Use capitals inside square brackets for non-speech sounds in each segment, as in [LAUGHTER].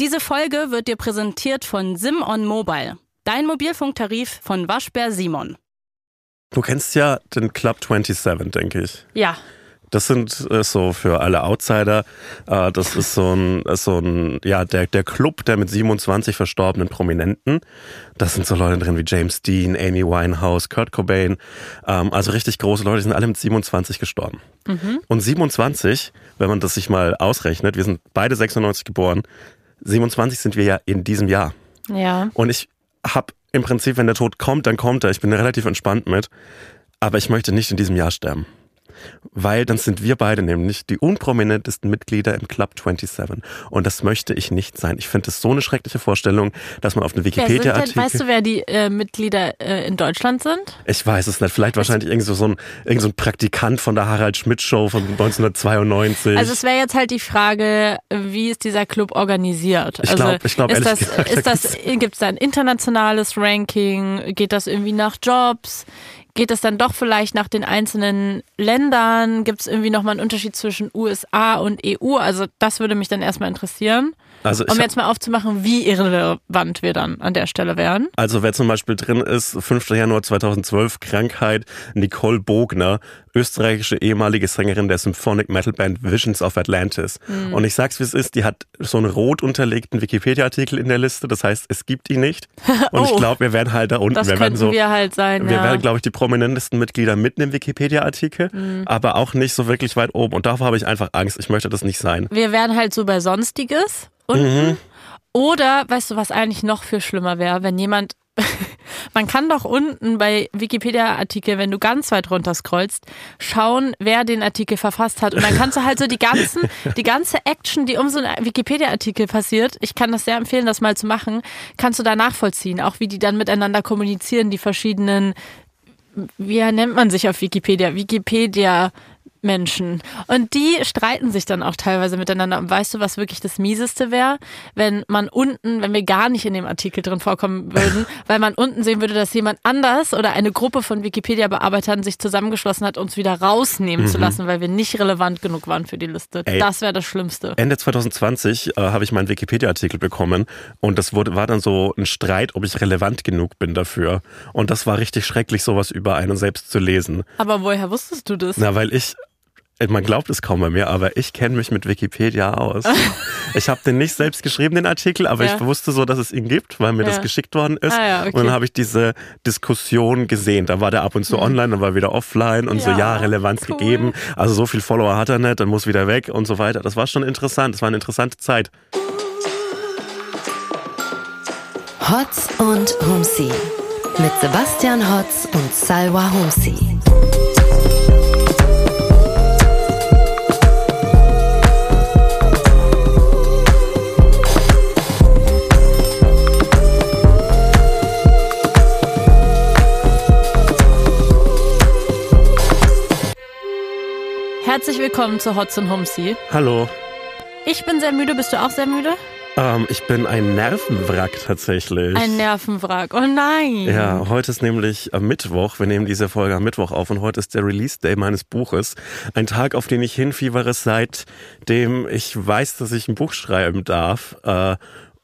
Diese Folge wird dir präsentiert von Simon Mobile, dein Mobilfunktarif von Waschbär Simon. Du kennst ja den Club 27, denke ich. Ja, Das sind äh, so für alle Outsider, äh, das ist so ein, ist so ein ja, der, der Club der mit 27 verstorbenen Prominenten. Das sind so Leute drin wie James Dean, Amy Winehouse, Kurt Cobain. Ähm, also richtig große Leute, die sind alle mit 27 gestorben. Und 27, wenn man das sich mal ausrechnet, wir sind beide 96 geboren, 27 sind wir ja in diesem Jahr. ja. Und ich habe im Prinzip, wenn der Tod kommt, dann kommt er. Ich bin relativ entspannt mit. Aber ich möchte nicht in diesem Jahr sterben. Weil dann sind wir beide nämlich die unprominentesten Mitglieder im Club 27. Und das möchte ich nicht sein. Ich finde das so eine schreckliche Vorstellung, dass man auf eine Wikipedia-Artikel... weißt du, wer die äh, Mitglieder äh, in Deutschland sind? Ich weiß es nicht. Vielleicht wahrscheinlich irgend so, so, ein, irgend so ein Praktikant von der Harald Schmidt Show von 1992. Also es wäre jetzt halt die Frage, wie ist dieser Club organisiert? Ich also glaub- ich glaub, ist das, gesagt, ist da das, gibt es da ein internationales Ranking? Geht das irgendwie nach Jobs? Geht es dann doch vielleicht nach den einzelnen Ländern? Gibt es irgendwie nochmal einen Unterschied zwischen USA und EU? Also das würde mich dann erstmal interessieren. Also ich Um jetzt mal aufzumachen, wie irrelevant wir dann an der Stelle wären. Also wer zum Beispiel drin ist, 5. Januar 2012, Krankheit, Nicole Bogner, österreichische ehemalige Sängerin der Symphonic Metal Band Visions of Atlantis. Mhm. Und ich sag's wie es ist, die hat so einen rot unterlegten Wikipedia-Artikel in der Liste, das heißt, es gibt die nicht. [LAUGHS] Und ich Oh. glaube, wir werden halt da unten, Das wir werden könnten so... wir halt sein. wir ja. werden, glaube ich, die prominentesten Mitglieder mitten im Wikipedia-Artikel, Mhm. aber auch nicht so wirklich weit oben. Und davor habe ich einfach Angst. Ich möchte das nicht sein. wir wären halt so bei Sonstiges unten. Oder, weißt du, was eigentlich noch viel schlimmer wäre, wenn jemand. [LAUGHS] Man kann doch unten bei Wikipedia-Artikel, wenn du ganz weit runter scrollst, schauen, wer den Artikel verfasst hat. Und dann kannst du halt so die ganzen, [LAUGHS] die ganze Action, die um so einen Wikipedia-Artikel passiert, ich kann das sehr empfehlen, das mal zu machen, kannst du da nachvollziehen. Auch wie die dann miteinander kommunizieren, die verschiedenen wie nennt man sich auf Wikipedia? Wikipedia Menschen. Und die streiten sich dann auch teilweise miteinander. Und weißt du, was wirklich das Mieseste wäre? Wenn man unten, wenn wir gar nicht in dem Artikel drin vorkommen würden, [LAUGHS] weil man unten sehen würde, dass jemand anders oder eine Gruppe von Wikipedia-Bearbeitern sich zusammengeschlossen hat, uns wieder rausnehmen zu lassen, weil wir nicht relevant genug waren für die Liste. Ey. Das wäre das Schlimmste. Ende 2020 äh, habe ich meinen Wikipedia-Artikel bekommen und das wurde, war dann so ein Streit, ob ich relevant genug bin dafür. Und das war richtig schrecklich, sowas über einen selbst zu lesen. Aber woher wusstest du das? Na, weil ich, man glaubt es kaum bei mir, aber ich kenne mich mit Wikipedia aus. [LAUGHS] ich habe den nicht selbst geschrieben, den Artikel, aber Ja. ich wusste so, dass es ihn gibt, weil mir Ja. das geschickt worden ist. Ah ja, okay. Und dann habe ich diese Diskussion gesehen. Da war der ab und zu online, dann war er wieder offline und so, Mhm. Ja, ja, Relevanz cool. gegeben. Also so viel Follower hat er nicht, dann muss wieder weg und so weiter. Das war schon interessant. Das war eine interessante Zeit. Hotz und Humsi. Mit Sebastian Hotz und Salwa Humsi. Herzlich willkommen zu Hotz und Humsi. Hallo. Ich bin sehr müde. Bist du auch sehr müde? Ähm, ich bin ein Nervenwrack tatsächlich. Ein Nervenwrack. Oh nein. ja, heute ist nämlich am Mittwoch. Wir nehmen diese Folge am Mittwoch auf und heute ist der Release Day meines Buches. Ein Tag, auf den ich hinfiebere, seitdem ich weiß, dass ich ein Buch schreiben darf. Äh,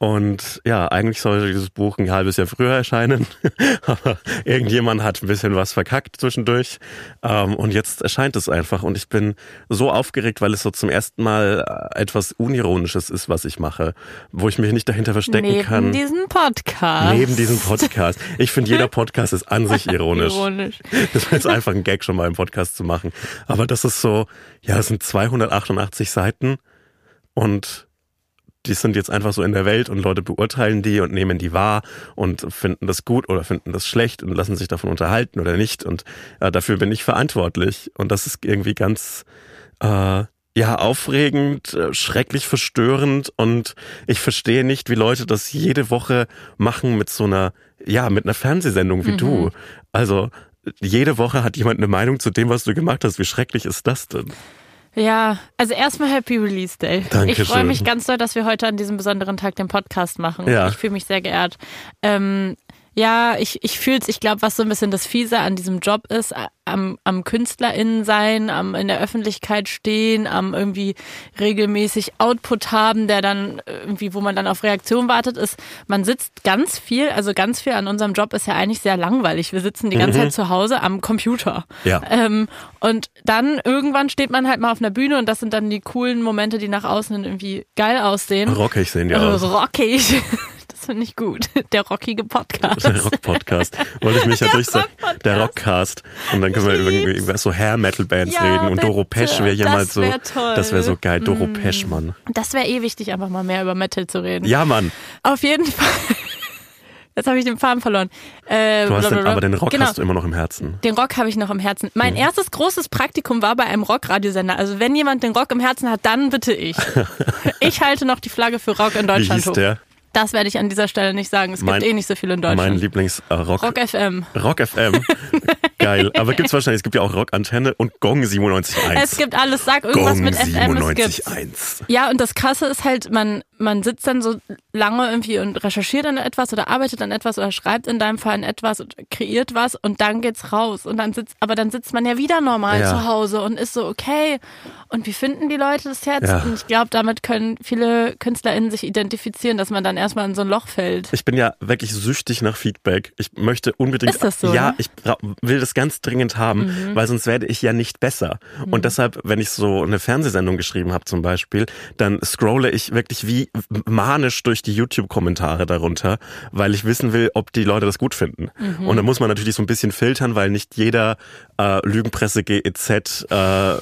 und ja, eigentlich sollte dieses Buch ein halbes Jahr früher erscheinen. [LAUGHS] Aber irgendjemand hat ein bisschen was verkackt zwischendurch. Ähm, und jetzt erscheint es einfach. Und ich bin so aufgeregt, weil es so zum ersten Mal äh, etwas Unironisches ist, was ich mache. Wo ich mich nicht dahinter verstecken Neben kann. diesem Podcast. Neben diesem Podcast. Ich finde, jeder Podcast ist an sich [LAUGHS] ironisch. Ironisch. [LAUGHS] Das war jetzt einfach ein Gag, schon mal im Podcast zu machen. Aber das ist so, ja, das sind 288 Seiten und die sind jetzt einfach so in der Welt und Leute beurteilen die und nehmen die wahr und finden das gut oder finden das schlecht und lassen sich davon unterhalten oder nicht. Und äh, dafür bin ich verantwortlich. Und das ist irgendwie ganz, äh, ja, aufregend, äh, schrecklich verstörend und ich verstehe nicht, wie Leute das jede Woche machen mit so einer, ja, mit einer Fernsehsendung wie du. Also jede Woche hat jemand eine Meinung zu dem, was du gemacht hast. Wie schrecklich ist das denn? Ja, also erstmal Happy Release Day. Dankeschön. Ich freue mich ganz doll, dass wir heute an diesem besonderen Tag den Podcast machen. Ja. Ich fühle mich sehr geehrt. Ähm, Ja, ich, ich fühle es. Ich glaube, was so ein bisschen das Fiese an diesem Job ist, am, am KünstlerInnen sein, am in der Öffentlichkeit stehen, am irgendwie regelmäßig Output haben, der dann irgendwie, wo man dann auf Reaktion wartet, ist, man sitzt ganz viel, also ganz viel an unserem Job ist ja eigentlich sehr langweilig. Wir sitzen die ganze mhm. Zeit zu Hause am Computer. Ja. Ähm, und dann irgendwann steht man halt mal auf einer Bühne und das sind dann die coolen Momente, die nach außen irgendwie geil aussehen. Rockig sehen die aus. Rockig. Das finde ich gut. [LAUGHS] Der rockige Podcast. Der Rock-Podcast. Wollte ich mich ja durchsagen. Der Rockcast. Und dann können wir über, über so Hair-Metal-Bands ja, reden. Und Doro Pesch wäre hier mal so. Toll. Das wäre so geil. Doro mm. Pesch, Mann. Das wäre eh wichtig, einfach mal mehr über Metal zu reden. Ja, Mann. Auf jeden Fall. [LAUGHS] Jetzt habe ich den Faden verloren. Äh, du hast den, aber den Rock genau. hast du immer noch im Herzen. Den Rock habe ich noch im Herzen. Mein mhm. erstes großes Praktikum war bei einem Rockradiosender. Also wenn jemand den Rock im Herzen hat, dann bitte ich. [LAUGHS] ich halte noch die Flagge für Rock in Deutschland Wie hieß hoch. Der? Das werde ich an dieser Stelle nicht sagen. Es mein, gibt eh nicht so viel in Deutschland. Mein Lieblings-Rock. Äh, Rock FM. Rock FM. [LAUGHS] Geil. Aber gibt es wahrscheinlich, es gibt ja auch Rock-Antenne und Gong 97.1. Es gibt alles. Sag irgendwas Gong mit FM. 97.1. Ja, und das Krasse ist halt, man, man sitzt dann so lange irgendwie und recherchiert an etwas oder arbeitet an etwas oder schreibt in deinem Fall an etwas und kreiert was und dann geht's raus. Und dann sitzt, aber dann sitzt man ja wieder normal ja. zu Hause und ist so, okay. Und wie finden die Leute das jetzt? Ja. Und ich glaube, damit können viele KünstlerInnen sich identifizieren, dass man dann erstmal in so ein Loch fällt. Ich bin ja wirklich süchtig nach Feedback. Ich möchte unbedingt. Ist das so? Ja, ich will das ganz dringend haben, mhm. weil sonst werde ich ja nicht besser. Mhm. Und deshalb, wenn ich so eine Fernsehsendung geschrieben habe zum Beispiel, dann scrolle ich wirklich wie manisch durch die YouTube-Kommentare darunter, weil ich wissen will, ob die Leute das gut finden. Mhm. Und dann muss man natürlich so ein bisschen filtern, weil nicht jeder äh, Lügenpresse GEZ, äh,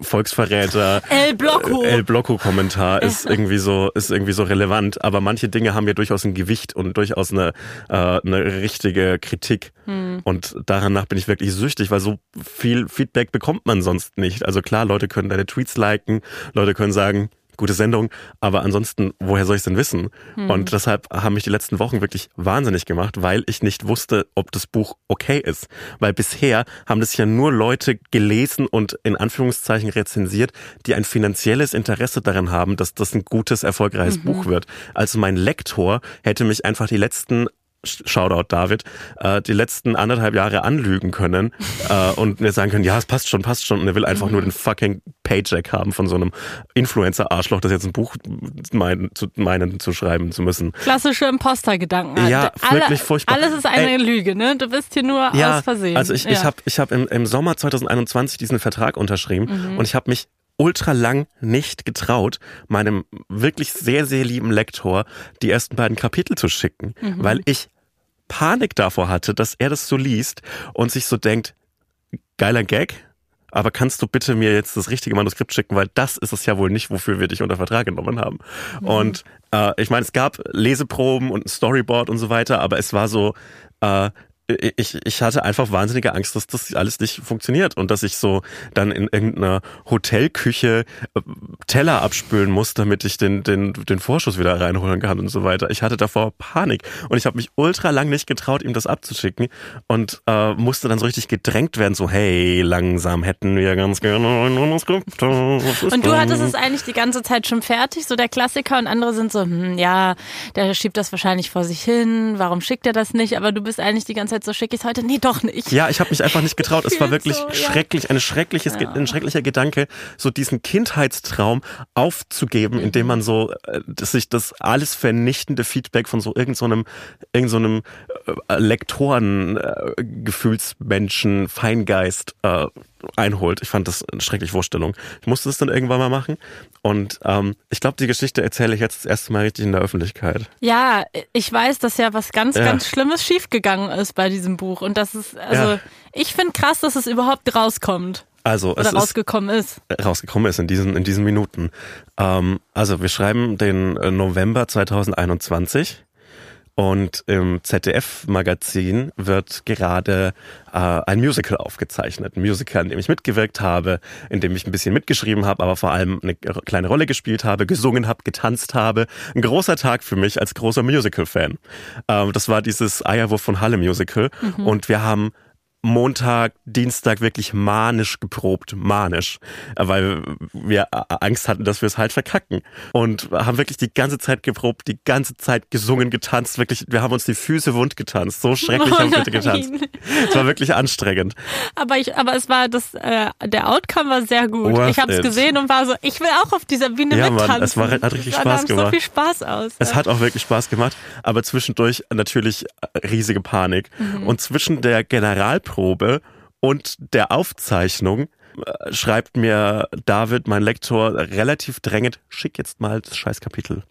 Volksverräter, [LAUGHS] El Blocco, El Blocco Kommentar ist irgendwie so ist irgendwie so relevant. Aber manche Dinge haben ja durchaus ein Gewicht und durchaus eine äh, eine richtige Kritik. Mhm. Und danach bin ich wirklich süchtig, weil so viel Feedback bekommt man sonst nicht. Also klar, Leute können deine Tweets liken, Leute können sagen, gute Sendung, aber ansonsten, woher soll ich es denn wissen? Hm. Und deshalb haben mich die letzten Wochen wirklich wahnsinnig gemacht, weil ich nicht wusste, ob das Buch okay ist. Weil bisher haben das ja nur Leute gelesen und in Anführungszeichen rezensiert, die ein finanzielles Interesse daran haben, dass das ein gutes, erfolgreiches mhm. Buch wird. Also mein Lektor hätte mich einfach die letzten Shoutout David, äh, die letzten anderthalb Jahre anlügen können [LAUGHS] äh, und mir sagen können, ja, es passt schon, passt schon. Und er will einfach mhm. nur den fucking Paycheck haben von so einem Influencer-Arschloch, das jetzt ein Buch mein, zu, meinen zu schreiben zu müssen. Klassische Imposter-Gedanken. Ja, Alle, wirklich furchtbar. Alles ist eine Ey, Lüge, ne? Du bist hier nur ja, aus Versehen. Also ich, ja. ich habe ich hab im, im Sommer 2021 diesen Vertrag unterschrieben mhm. und ich habe mich ultra lang nicht getraut, meinem wirklich sehr, sehr lieben Lektor die ersten beiden Kapitel zu schicken, mhm. weil ich Panik davor hatte, dass er das so liest und sich so denkt, geiler Gag, aber kannst du bitte mir jetzt das richtige Manuskript schicken, weil das ist es ja wohl nicht, wofür wir dich unter Vertrag genommen haben. Mhm. Und äh, ich meine, es gab Leseproben und ein Storyboard und so weiter, aber es war so, äh, ich, ich hatte einfach wahnsinnige Angst, dass das alles nicht funktioniert und dass ich so dann in irgendeiner Hotelküche äh, Teller abspülen muss, damit ich den, den, den Vorschuss wieder reinholen kann und so weiter. Ich hatte davor Panik und ich habe mich ultra lang nicht getraut, ihm das abzuschicken und äh, musste dann so richtig gedrängt werden, so hey, langsam hätten wir ganz gerne ein Manuskript. Und du hattest es eigentlich die ganze Zeit schon fertig, so der Klassiker und andere sind so, hm, ja, der schiebt das wahrscheinlich vor sich hin, warum schickt er das nicht? Aber du bist eigentlich die ganze Zeit so schick ist heute. Nee, doch nicht. Ja, ich habe mich einfach nicht getraut. Es war [LAUGHS] wirklich so, schrecklich, ein schreckliches, ja. ein schrecklicher Gedanke, so diesen Kindheitstraum aufzugeben, mhm. indem man so äh, dass sich das alles vernichtende Feedback von so irgendeinem so irgend so einem äh, Lektoren äh, Gefühlsmenschen Feingeist äh, einholt. Ich fand das eine schreckliche Vorstellung. Ich musste das dann irgendwann mal machen. Und ähm, ich glaube, die Geschichte erzähle ich jetzt das erste Mal richtig in der Öffentlichkeit. Ja, ich weiß, dass ja was ganz, ja. ganz Schlimmes schiefgegangen ist bei diesem Buch. Und das ist, also ja. ich finde krass, dass es überhaupt rauskommt. Also Oder es rausgekommen ist, ist. Rausgekommen ist in diesen, in diesen Minuten. Ähm, also wir schreiben den äh, November 2021. Und im ZDF-Magazin wird gerade äh, ein Musical aufgezeichnet. Ein Musical, in dem ich mitgewirkt habe, in dem ich ein bisschen mitgeschrieben habe, aber vor allem eine kleine Rolle gespielt habe, gesungen habe, getanzt habe. Ein großer Tag für mich als großer Musical-Fan. Ähm, das war dieses Eierwurf von Halle Musical. Mhm. Und wir haben Montag, Dienstag wirklich manisch geprobt, manisch, weil wir Angst hatten, dass wir es halt verkacken und haben wirklich die ganze Zeit geprobt, die ganze Zeit gesungen, getanzt, wirklich, wir haben uns die Füße wund getanzt, so schrecklich Oh haben wir getanzt. [LAUGHS] nein. Es war wirklich anstrengend. Aber ich, aber es war das, äh, der Outcome war sehr gut. Worth ich habe es gesehen und war so, ich will auch auf dieser Bühne Ja, Mann, mittanzen. es war- hat richtig Spaß so gemacht. viel Spaß aus. Es hat auch wirklich Spaß gemacht, aber zwischendurch natürlich äh, riesige Panik. Und zwischen der Generalprobe und der Aufzeichnung äh, schreibt mir David, mein Lektor, relativ drängend, schick jetzt mal das Scheißkapitel.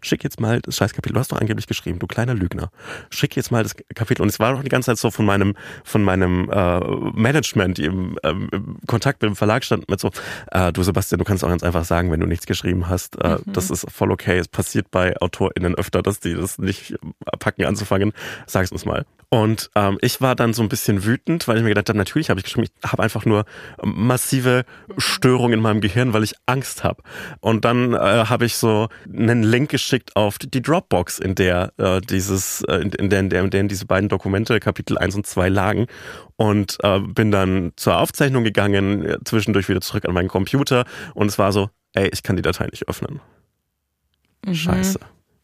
Schick jetzt mal das Scheißkapitel. Du hast doch angeblich geschrieben, du kleiner Lügner. Schick jetzt mal das Kapitel. Und es war doch die ganze Zeit so von meinem, von meinem äh, Management, die im, ähm, im Kontakt mit dem Verlag stand, mit so, äh, du Sebastian, du kannst auch ganz einfach sagen, wenn du nichts geschrieben hast. Äh, Das ist voll okay. Es passiert bei AutorInnen öfter, dass die das nicht packen anzufangen. Sag's uns mal. Und ähm, ich war dann so ein bisschen wütend, weil ich mir gedacht habe, natürlich habe ich geschrieben, ich habe einfach nur massive Störungen in meinem Gehirn, weil ich Angst habe. Und dann äh, habe ich so einen Link geschickt auf die Dropbox, in der äh, dieses, äh, in, der, in, der, in der diese beiden Dokumente, Kapitel 1 und 2 lagen. Und äh, bin dann zur Aufzeichnung gegangen, äh, zwischendurch wieder zurück an meinen Computer und es war so, ey, ich kann die Datei nicht öffnen. Mhm. Scheiße.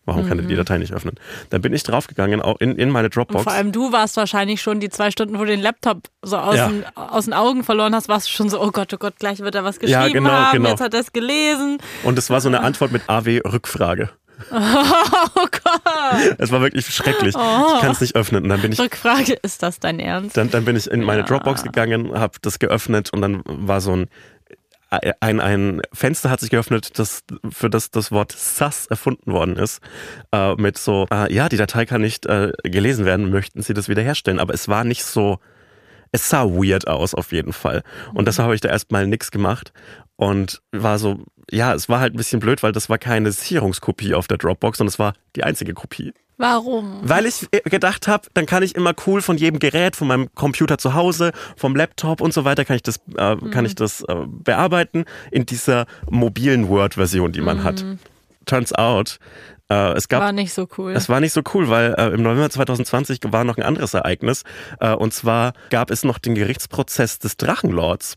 Warum kann er die Datei nicht öffnen? Dann bin ich draufgegangen, auch in, in meine Und Dropbox. vor allem du warst wahrscheinlich schon die zwei Stunden, wo du den Laptop so aus, Ja. den, aus den Augen verloren hast, warst du schon so, oh Gott, oh Gott, gleich wird er was geschrieben Ja, genau, haben, genau. jetzt hat er es gelesen. Und es war so eine Antwort mit AW-Rückfrage. Oh Gott. Es war wirklich schrecklich. Ich kann es nicht öffnen. Und dann bin ich Rückfrage, ist das dein Ernst? Dann, dann bin ich in meine Ja. Dropbox gegangen, habe das geöffnet und dann war so ein ein, ein Fenster hat sich geöffnet, das, für das das Wort sus erfunden worden ist, äh, mit so, äh, ja, die Datei kann nicht äh, gelesen werden, möchten Sie das wiederherstellen? Aber es war nicht so, es sah weird aus auf jeden Fall. Und deshalb habe ich da erstmal nichts gemacht und war so, ja, es war halt ein bisschen blöd, weil das war keine Sicherungskopie auf der Dropbox, sondern es war die einzige Kopie. Warum? Weil ich äh, gedacht habe, dann kann ich immer cool von jedem Gerät, von meinem Computer zu Hause, vom Laptop und so weiter, kann ich das, äh, kann ich das äh, bearbeiten in dieser mobilen Word-Version, die man hat. Turns out, äh, es gab War nicht so cool. es war nicht so cool, weil äh, im November 2020 war noch ein anderes Ereignis. Äh, und zwar gab es noch den Gerichtsprozess des Drachenlords.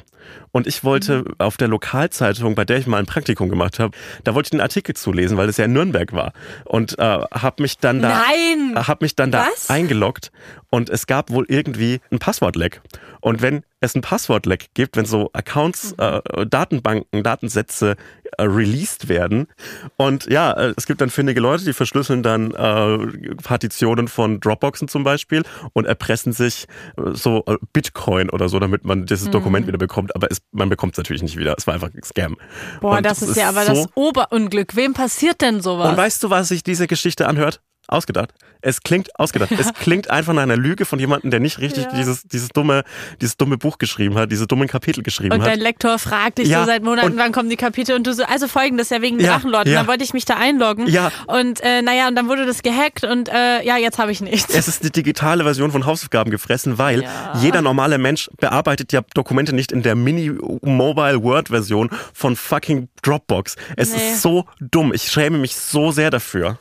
Und ich wollte Mhm. auf der Lokalzeitung, bei der ich mal ein Praktikum gemacht habe, da wollte ich den Artikel zulesen, weil es ja in Nürnberg war. Und äh, habe mich dann da, Nein! habe mich dann da Was? eingeloggt. Und es gab wohl irgendwie ein Passwortleck. Und wenn es ein Passwortleck gibt, wenn so Accounts, Mhm. äh, Datenbanken, Datensätze äh, released werden. Und ja, äh, es gibt dann findige Leute, die verschlüsseln dann äh, Partitionen von Dropboxen zum Beispiel und erpressen sich äh, so Bitcoin oder so, damit man dieses Mhm. Dokument wieder bekommt. Aber es, man bekommt es natürlich nicht wieder. Es war einfach ein Scam. Boah, Und das ist ja aber so, das Oberunglück. Wem passiert denn sowas? Und weißt du, was sich diese Geschichte anhört? Ausgedacht. Es klingt ausgedacht. Es klingt einfach nach einer Lüge von jemandem, der nicht richtig Ja. dieses, dieses dumme, dieses dumme Buch geschrieben hat, diese dummen Kapitel geschrieben Und hat. dein Lektor fragt dich Ja, so seit Monaten, und- wann kommen die Kapitel und du so, also folgendes, ja wegen Ja, Drachenlord. Und ja. dann wollte ich mich da einloggen. Ja. Und äh, naja, und dann wurde das gehackt und äh, ja, jetzt habe ich nichts. Es ist die digitale Version von Hausaufgaben gefressen, weil Ja. jeder normale Mensch bearbeitet ja Dokumente nicht in der Mini-Mobile-Word-Version von fucking Dropbox. Es Nee. ist so dumm. Ich schäme mich so sehr dafür.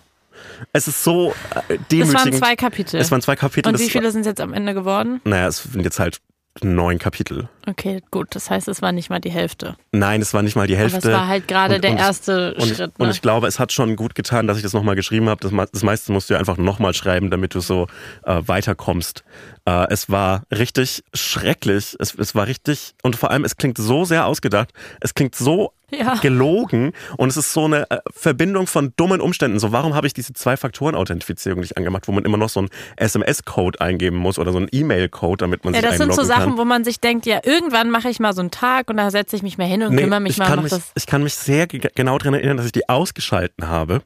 Es ist so äh, das demütigend. waren zwei Kapitel. Es waren zwei Kapitel. und wie viele sind es jetzt am Ende geworden? naja, es sind jetzt halt neun Kapitel. Okay, gut. Das heißt, es war nicht mal die Hälfte. Nein, es war nicht mal die Hälfte. Aber es war halt gerade Und- der und- erste Und Schritt. und Ne? ich glaube, es hat schon gut getan, dass ich das nochmal geschrieben habe. Das, das meiste musst du ja einfach nochmal schreiben, damit du so äh, weiterkommst. Äh, es war richtig schrecklich. Es, es war richtig, und vor allem, es klingt so sehr ausgedacht. Es klingt so [LAUGHS] Ja. gelogen und es ist so eine äh, Verbindung von dummen Umständen. So, warum habe ich diese Zwei-Faktoren-Authentifizierung nicht angemacht, wo man immer noch so einen SMS-Code eingeben muss oder so einen E-Mail-Code, damit man ja, sich das sind so Sachen, kann? wo man sich denkt, ja, irgendwann mache ich mal so einen Tag und da setze ich mich mehr hin und kümmere mich ich mal, mich, das. ich kann mich sehr ge- genau daran erinnern, dass ich die ausgeschalten habe,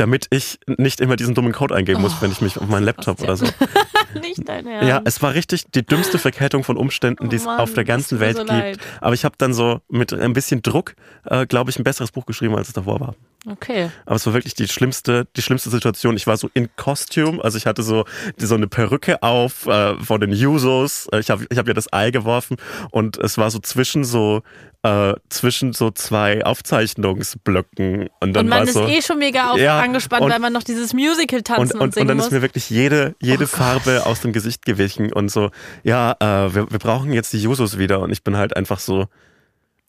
damit ich nicht immer diesen dummen Code eingeben muss, wenn ich mich auf meinen Laptop oder so. [LAUGHS] Nicht dein Ernst. Ja, es war richtig die dümmste Verkettung von Umständen, die es Oh auf der ganzen Welt so gibt. leid. Aber ich habe dann so mit ein bisschen Druck, äh, glaube ich, ein besseres Buch geschrieben, als es davor war. Okay. Aber es war wirklich die schlimmste, die schlimmste Situation. Ich war so in Costume, also ich hatte so, so eine Perücke auf äh, von den Usos. Ich habe ich hab ja das Ei geworfen und es war so zwischen so äh, zwischen so zwei Aufzeichnungsblöcken. Und dann Und man war ist so, eh schon mega Ja, angespannt, und- weil man noch dieses Musical tanzen und, und, und, singen und dann muss. ist mir wirklich jede, jede Oh Farbe aus dem Gesicht gewichen und so, ja, äh, wir, wir brauchen jetzt die Jusos wieder. Und ich bin halt einfach so,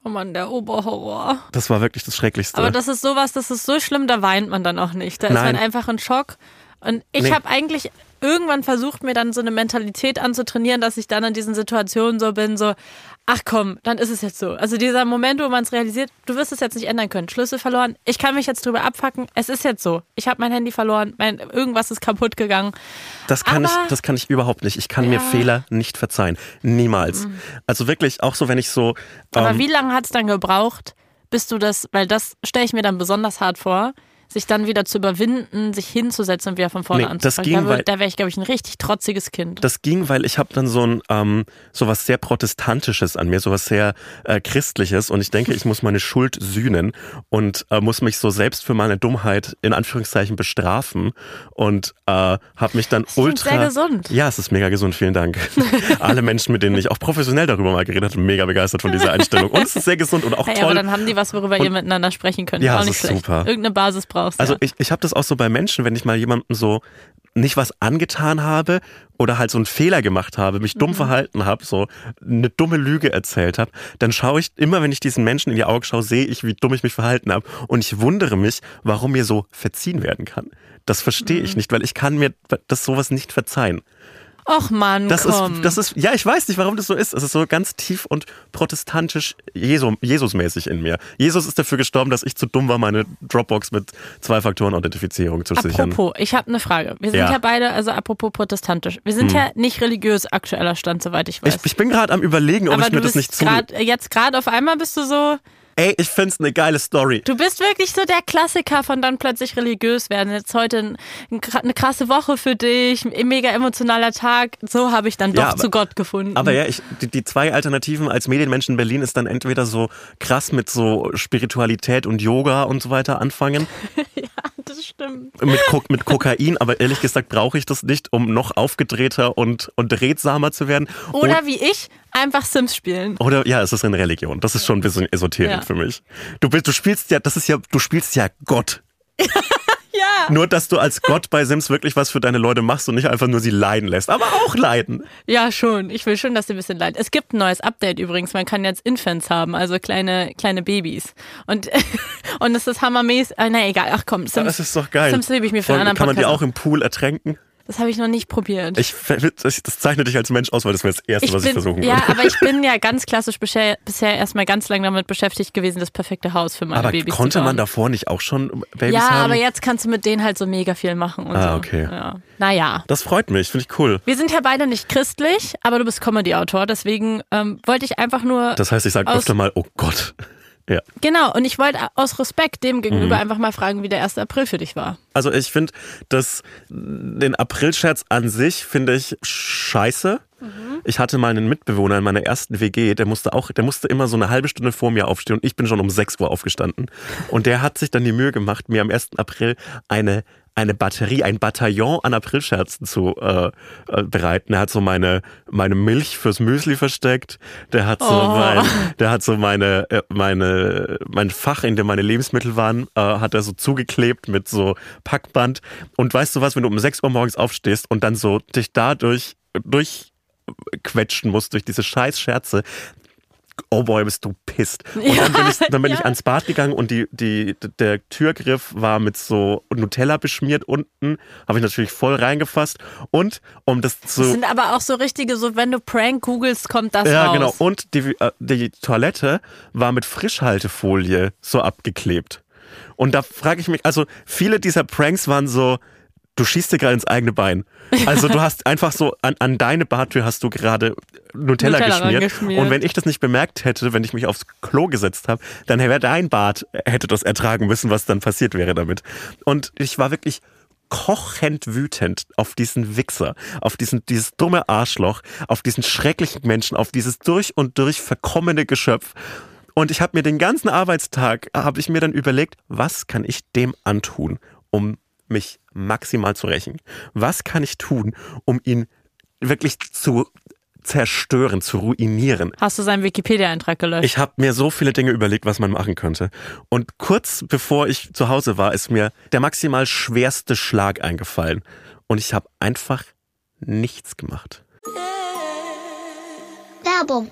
oh Mann, der Oberhorror. das war wirklich das Schrecklichste. Aber das ist sowas, das ist so schlimm, da weint man dann auch nicht. Da ist Nein. man einfach in Schock. Und ich Nee. habe eigentlich irgendwann versucht, mir dann so eine Mentalität anzutrainieren, dass ich dann in diesen Situationen so bin, so, ach komm, dann ist es jetzt so. Also dieser Moment, wo man es realisiert, du wirst es jetzt nicht ändern können. Schlüssel verloren, ich kann mich jetzt drüber abfacken, es ist jetzt so. Ich habe mein Handy verloren, mein, irgendwas ist kaputt gegangen. Das kann, ich, Aber- das kann ich überhaupt nicht. Ich kann mir Ja. Mhm. Fehler nicht verzeihen. Niemals. Also wirklich, auch so, wenn ich so. Aber ähm, wie lange hat es dann gebraucht, bis du das, weil das stelle ich mir dann besonders hart vor, sich dann wieder zu überwinden, sich hinzusetzen und wieder von vorne Nee, anzufangen. das ging, da weil- da wäre ich, glaube ich, ein richtig trotziges Kind. Das ging, weil ich habe dann so ein ähm, so was sehr protestantisches an mir, so was sehr äh, christliches und ich denke, ich muss meine Schuld sühnen und äh, muss mich so selbst für meine Dummheit in Anführungszeichen bestrafen und äh, habe mich dann klingt ultra sehr gesund. Ja, es ist mega gesund, vielen Dank. [LAUGHS] Alle Menschen, mit denen ich auch professionell darüber mal geredet habe, mega begeistert von dieser Einstellung und es ist sehr gesund und auch Hey, toll. aber dann haben die was, worüber ihr miteinander sprechen könnt. Ja, auch nicht ist schlecht. super. Irgendeine Basis brauchst. Also ja. ich, ich habe das auch so bei Menschen, wenn ich mal jemandem so nicht was angetan habe oder halt so einen Fehler gemacht habe, mich Mhm. dumm verhalten habe, so eine dumme Lüge erzählt habe, dann schaue ich immer, wenn ich diesen Menschen in die Augen schaue, sehe ich, wie dumm ich mich verhalten habe und ich wundere mich, warum mir so verziehen werden kann. Das verstehe Mhm. ich nicht, weil ich kann mir das sowas nicht verzeihen. Och Mann, Das komm. ist, das ist, ja, ich weiß nicht, warum das so ist. Es ist so ganz tief und protestantisch Jesu, Jesusmäßig in mir. Jesus ist dafür gestorben, dass ich zu dumm war, meine Dropbox mit Zwei-Faktoren-Authentifizierung zu sichern. Apropos, ich habe eine Frage. Wir sind ja. Ja. beide, also apropos protestantisch, wir sind ja nicht religiös aktueller Stand, soweit ich weiß. Ich, ich bin gerade am überlegen, ob Aber ich mir du das nicht zu. grad, jetzt gerade auf einmal bist du so, Ey, ich find's eine geile Story. du bist wirklich so der Klassiker von dann plötzlich religiös werden. Jetzt heute ein, ein, eine krasse Woche für dich, ein mega emotionaler Tag. So habe ich dann doch Ja, aber- zu Gott gefunden. Aber ja, ich, die, die zwei Alternativen als Medienmensch in Berlin ist dann entweder so krass mit so Spiritualität und Yoga und so weiter anfangen, [LAUGHS] das stimmt. mit, Ko mit Kokain, aber ehrlich gesagt brauche ich das nicht, um noch aufgedrehter und, und redsamer zu werden. Oder wie ich, einfach Sims spielen. Oder ja, es ist eine Religion. Das ist schon ein bisschen Esoterik Ja. für mich. Du bist, du spielst ja, das ist ja, du spielst ja Gott. [LAUGHS] Ja. Nur, dass du als Gott bei Sims wirklich was für deine Leute machst und nicht einfach nur sie leiden lässt. Aber auch leiden. Ja, schon. Ich will schon, dass sie ein bisschen leid. Es gibt ein neues Update übrigens. Man kann jetzt Infants haben, also kleine, kleine Babys. Und, [LAUGHS] und es ist hammermäßig. Äh, na egal, ach komm, Sims, Das ist doch geil. Sims liebe ich mir für einen anderen Kann man die auch im Pool ertränken? Das habe ich noch nicht probiert. Ich, das, zeichnet dich als Mensch aus, weil das wäre das Erste, was ich versuchen ja, würde. aber ich bin [LAUGHS] ja ganz klassisch bisher, bisher erstmal ganz lange damit beschäftigt gewesen, das perfekte Haus für meine Aber Babys konnte zu bauen. man davor nicht auch schon Babys Ja, haben? aber jetzt kannst du mit denen halt so mega viel machen und Ah, so. okay. Ja. Naja. das freut mich, finde ich cool. Wir sind ja beide nicht christlich, aber du bist Comedy-Autor, deswegen ähm, wollte ich einfach nur. Das heißt, ich sage öfter mal, oh Gott. Ja. Genau, und ich wollte aus Respekt dem gegenüber Mhm. einfach mal fragen, wie der 1. April für dich war. Also ich finde, dass den Aprilscherz an sich finde ich scheiße. Ich hatte mal einen Mitbewohner in meiner ersten WG, der musste auch, der musste immer so eine halbe Stunde vor mir aufstehen und ich bin schon um 6 Uhr aufgestanden. Und der hat sich dann die Mühe gemacht, mir am 1. April eine eine Batterie, ein Bataillon an Aprilscherzen zu äh, äh, bereiten. Er hat so meine meine Milch fürs Müsli versteckt. Der hat so Oh. mein, der hat so meine äh, meine mein Fach, in dem meine Lebensmittel waren, äh, hat er so zugeklebt mit so Packband. Und weißt du was, wenn du um 6 Uhr morgens aufstehst und dann so dich dadurch durchquetschen musst durch diese scheiß Scherze, oh boy, bist du pisst. Und dann bin ich, dann bin ich Ja. ans Bad gegangen und die, die, der Türgriff war mit so Nutella beschmiert unten. Habe ich natürlich voll reingefasst. Und um das zu. Das sind aber auch so richtige, so wenn du Prank googelst, kommt das ja, raus. genau. Und die, äh, die Toilette war mit Frischhaltefolie so abgeklebt. Und da frage ich mich, also viele dieser Pranks waren so, du schießt dir gerade ins eigene Bein. Also du [LAUGHS] hast einfach so, an, an deine Bartür hast du gerade Nutella, Nutella geschmiert. Und wenn ich das nicht bemerkt hätte, wenn ich mich aufs Klo gesetzt habe, dann wäre dein Bart, hätte das ertragen müssen, was dann passiert wäre damit. Und ich war wirklich kochend wütend auf diesen Wichser, auf diesen, dieses dumme Arschloch, auf diesen schrecklichen Menschen, auf dieses durch und durch verkommene Geschöpf. Und ich habe mir den ganzen Arbeitstag, habe ich mir dann überlegt, was kann ich dem antun, um mich maximal zu rächen? Was kann ich tun, um ihn wirklich zu zerstören, zu ruinieren. Hast du seinen Wikipedia-Eintrag gelöscht? Ich habe mir so viele Dinge überlegt, was man machen könnte. Und kurz bevor ich zu Hause war, ist mir der maximal schwerste Schlag eingefallen. Und ich habe einfach nichts gemacht. Werbung.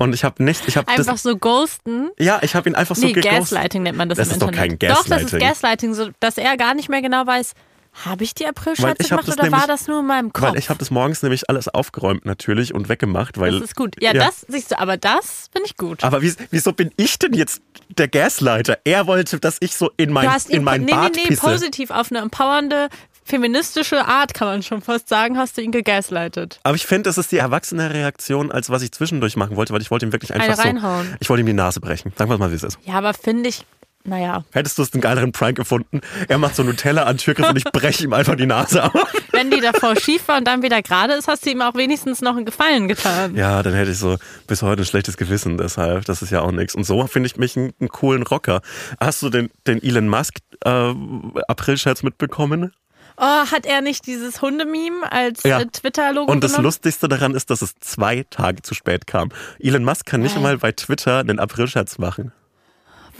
Und ich habe nicht, ich habe Einfach das, so ghosten. ja, ich habe ihn einfach so Nee, geghostet. Gaslighting nennt man das, Das im ist doch Internet. kein Doch, das ist Gaslighting. Gaslighting, so, dass er gar nicht mehr genau weiß, habe ich die April-Scherze gemacht oder war nämlich- das nur in meinem Kopf? Weil ich habe das morgens nämlich alles aufgeräumt natürlich und weggemacht, weil das ist gut. Ja, Ja. das siehst du, aber das finde ich gut. Aber wie, wieso bin ich denn jetzt der Gaslighter? Er wollte, dass ich so in mein, du hast ihn in mein nee, Bad nee, nee, pisse. positiv auf eine empowernde, feministische Art, kann man schon fast sagen, hast du ihn gegaslightet. Aber ich finde, das ist die erwachsene Reaktion, als was ich zwischendurch machen wollte, weil ich wollte ihm wirklich einfach Eine so, reinhauen. ich wollte ihm die Nase brechen. Sagen wir mal, wie es ist. Ja, aber finde ich, naja, Hättest du es einen geileren Prank gefunden? Er macht so Nutella an Türgriff und ich breche ihm einfach die Nase ab. [LAUGHS] wenn die davor schief war und dann wieder gerade ist, hast du ihm auch wenigstens noch einen Gefallen getan. Ja, dann hätte ich so bis heute ein schlechtes Gewissen, deshalb, das ist ja auch nichts. Und so finde ich mich einen, einen coolen Rocker. Hast du den, den Elon Musk äh, April-Scherz mitbekommen? Oh, hat er nicht dieses Hundememe als Ja. äh, Twitter-Logo Und das genommen? Lustigste daran ist, dass es zwei Tage zu spät kam. Elon Musk kann nicht Geil. mal bei Twitter einen April-Scherz machen.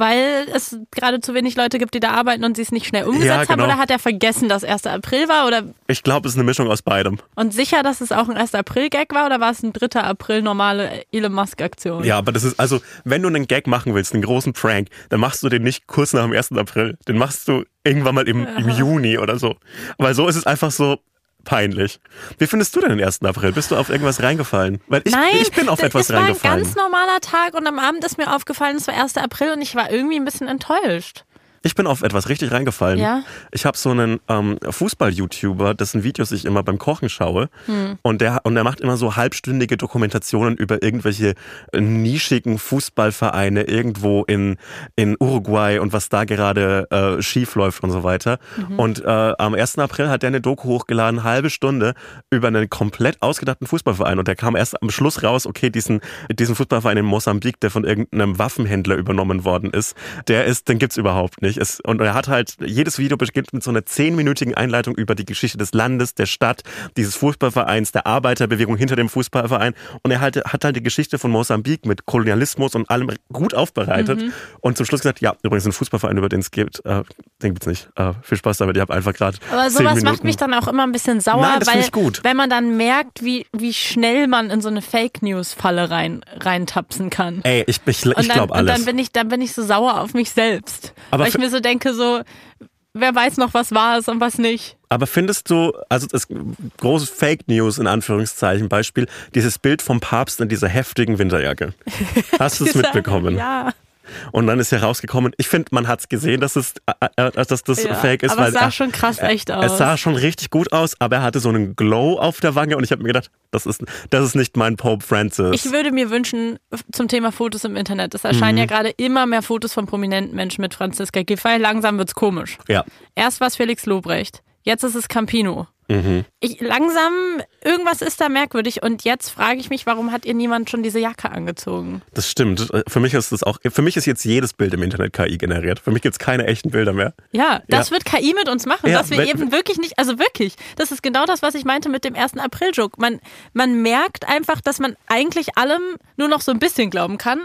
Weil es gerade zu wenig Leute gibt, die da arbeiten und sie es nicht schnell umgesetzt genau. haben? Oder hat er vergessen, dass 1. April war? Oder Ich glaube, es ist eine Mischung aus beidem. und sicher, dass es auch ein 1. April-Gag war? Oder war es ein 3. April normale Elon Musk-Aktion? Ja, aber das ist, also, wenn du einen Gag machen willst, einen großen Prank, dann machst du den nicht kurz nach dem 1. April. Den machst du irgendwann mal im, im Juni oder so. Weil so ist es einfach so peinlich. Wie findest du denn den 1. April? Bist du auf irgendwas reingefallen? Weil ich, Nein, ich bin auf etwas es war ein reingefallen. ganz normaler Tag und am Abend ist mir aufgefallen, es war 1. April und ich war irgendwie ein bisschen enttäuscht. Ich bin auf etwas richtig reingefallen. Ja? Ich habe so einen ähm, Fußball-YouTuber, dessen Videos ich immer beim Kochen schaue. Hm. Und, der, und der macht immer so halbstündige Dokumentationen über irgendwelche äh, nischigen Fußballvereine irgendwo in, in Uruguay und was da gerade äh, schief läuft und so weiter. Mhm. Und äh, am 1. April hat der eine Doku hochgeladen, halbe Stunde, über einen komplett ausgedachten Fußballverein. Und der kam erst am Schluss raus, okay, diesen, diesen Fußballverein in Mosambik, der von irgendeinem Waffenhändler übernommen worden ist, der ist, den gibt's überhaupt nicht. Es, und er hat halt, jedes Video beginnt mit so einer zehnminütigen Einleitung über die Geschichte des Landes, der Stadt, dieses Fußballvereins, der Arbeiterbewegung hinter dem Fußballverein. Und er halt, hat halt die Geschichte von Mosambik mit Kolonialismus und allem gut aufbereitet. Mhm. Und zum Schluss gesagt, ja, übrigens ein Fußballverein, über den es gibt, äh, den gibt's nicht. Äh, viel Spaß damit, ihr habt einfach gerade Aber sowas macht mich dann auch immer ein bisschen sauer, Nein, weil wenn man dann merkt, wie, wie schnell man in so eine Fake News Falle rein reintapsen kann. Ey, ich, ich, und ich glaube und alles. dann bin ich dann bin ich so sauer auf mich selbst, Aber weil ich mir so denke so wer weiß noch was wahr ist und was nicht. Aber findest du, also das große Fake News in Anführungszeichen, Beispiel, dieses Bild vom Papst in dieser heftigen Winterjacke. Hast du es [LAUGHS] mitbekommen? Ja. Und dann ist herausgekommen, ich finde, man hat es gesehen, dass, es, äh, äh, dass das Ja, Fake ist. aber es sah äh, schon krass echt aus. Es sah schon richtig gut aus, aber er hatte so einen Glow auf der Wange und ich habe mir gedacht, das ist, das ist nicht mein Pope Francis. Ich würde mir wünschen, zum Thema Fotos im Internet, es erscheinen Mhm. ja gerade immer mehr Fotos von prominenten Menschen mit Franziska Giffey. Langsam wird's komisch. ja. Erst war es Felix Lobrecht, jetzt ist es Campino. Mhm. Ich, langsam, irgendwas ist da merkwürdig und jetzt frage ich mich, warum hat ihr niemand schon diese Jacke angezogen? Das stimmt. Für mich ist das auch, für mich ist jetzt jedes Bild im Internet KI generiert. Für mich gibt's keine echten Bilder mehr. Ja, das Ja. wird KI mit uns machen, Ja, dass wir wenn- eben wirklich nicht, also wirklich, das ist genau das, was ich meinte mit dem 1. April-Joke. Man, man merkt einfach, dass man eigentlich allem nur noch so ein bisschen glauben kann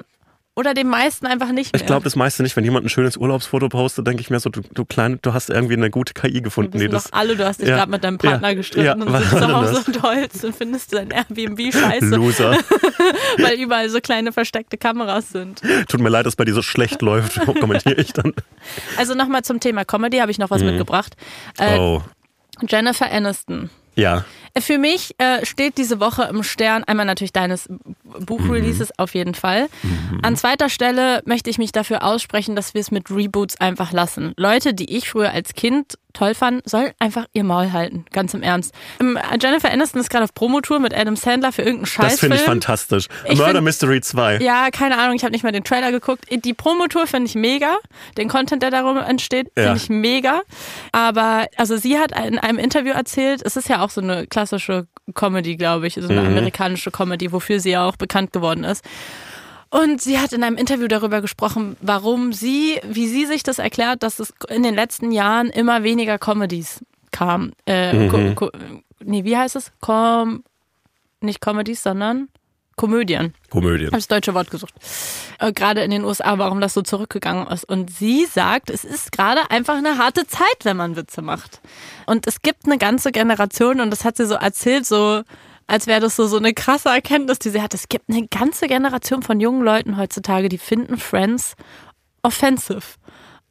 oder dem meisten einfach nicht mehr. Ich glaube das meiste nicht. Wenn jemand ein schönes Urlaubsfoto postet, denke ich mir so, du, du klein, du hast irgendwie eine gute KI Wir gefunden. wissen die das, alle, du hast dich Ja. gerade mit deinem Partner Ja. gestritten Ja, und sitzt [LAUGHS] zu Hause und heulst und findest dein Airbnb scheiße, Loser. [LAUGHS] weil überall so kleine versteckte Kameras sind. Tut mir leid, dass bei dir so schlecht läuft, [LAUGHS] kommentiere ich dann. Also nochmal zum Thema Comedy habe ich noch was mitgebracht. Äh, Oh. Jennifer Aniston. Ja. Für mich äh, steht diese Woche im Stern einmal natürlich deines Buchreleases auf jeden Fall. An zweiter Stelle möchte ich mich dafür aussprechen, dass wir es mit Reboots einfach lassen. Leute, die ich früher als Kind toll fand, sollen einfach ihr Maul halten. Ganz im Ernst. Ähm, Jennifer Aniston ist gerade auf Promotour mit Adam Sandler für irgendeinen Scheißfilm. Das finde ich fantastisch. Ich Murder find- Mystery 2. Ja, keine Ahnung, ich habe nicht mal den Trailer geguckt. Die Promotour finde ich mega. Den Content, der darum entsteht, finde Ja. ich mega. Aber also sie hat in einem Interview erzählt, es ist ja auch so eine klassische Comedy, glaube ich, so eine amerikanische Comedy, wofür sie ja auch bekannt geworden ist. Und sie hat in einem Interview darüber gesprochen, warum sie, wie sie sich das erklärt, dass es in den letzten Jahren immer weniger Comedies kam. Äh, ko, nee, wie heißt es? Com, nicht Comedies, sondern Komödien. Komödien. habe das deutsche Wort gesucht. Äh, gerade in den USA, warum das so zurückgegangen ist. Und sie sagt, es ist gerade einfach eine harte Zeit, wenn man Witze macht. Und es gibt eine ganze Generation, und das hat sie so erzählt, so als wäre das so, so eine krasse Erkenntnis, die sie hat. Es gibt eine ganze Generation von jungen Leuten heutzutage, die finden Friends offensive.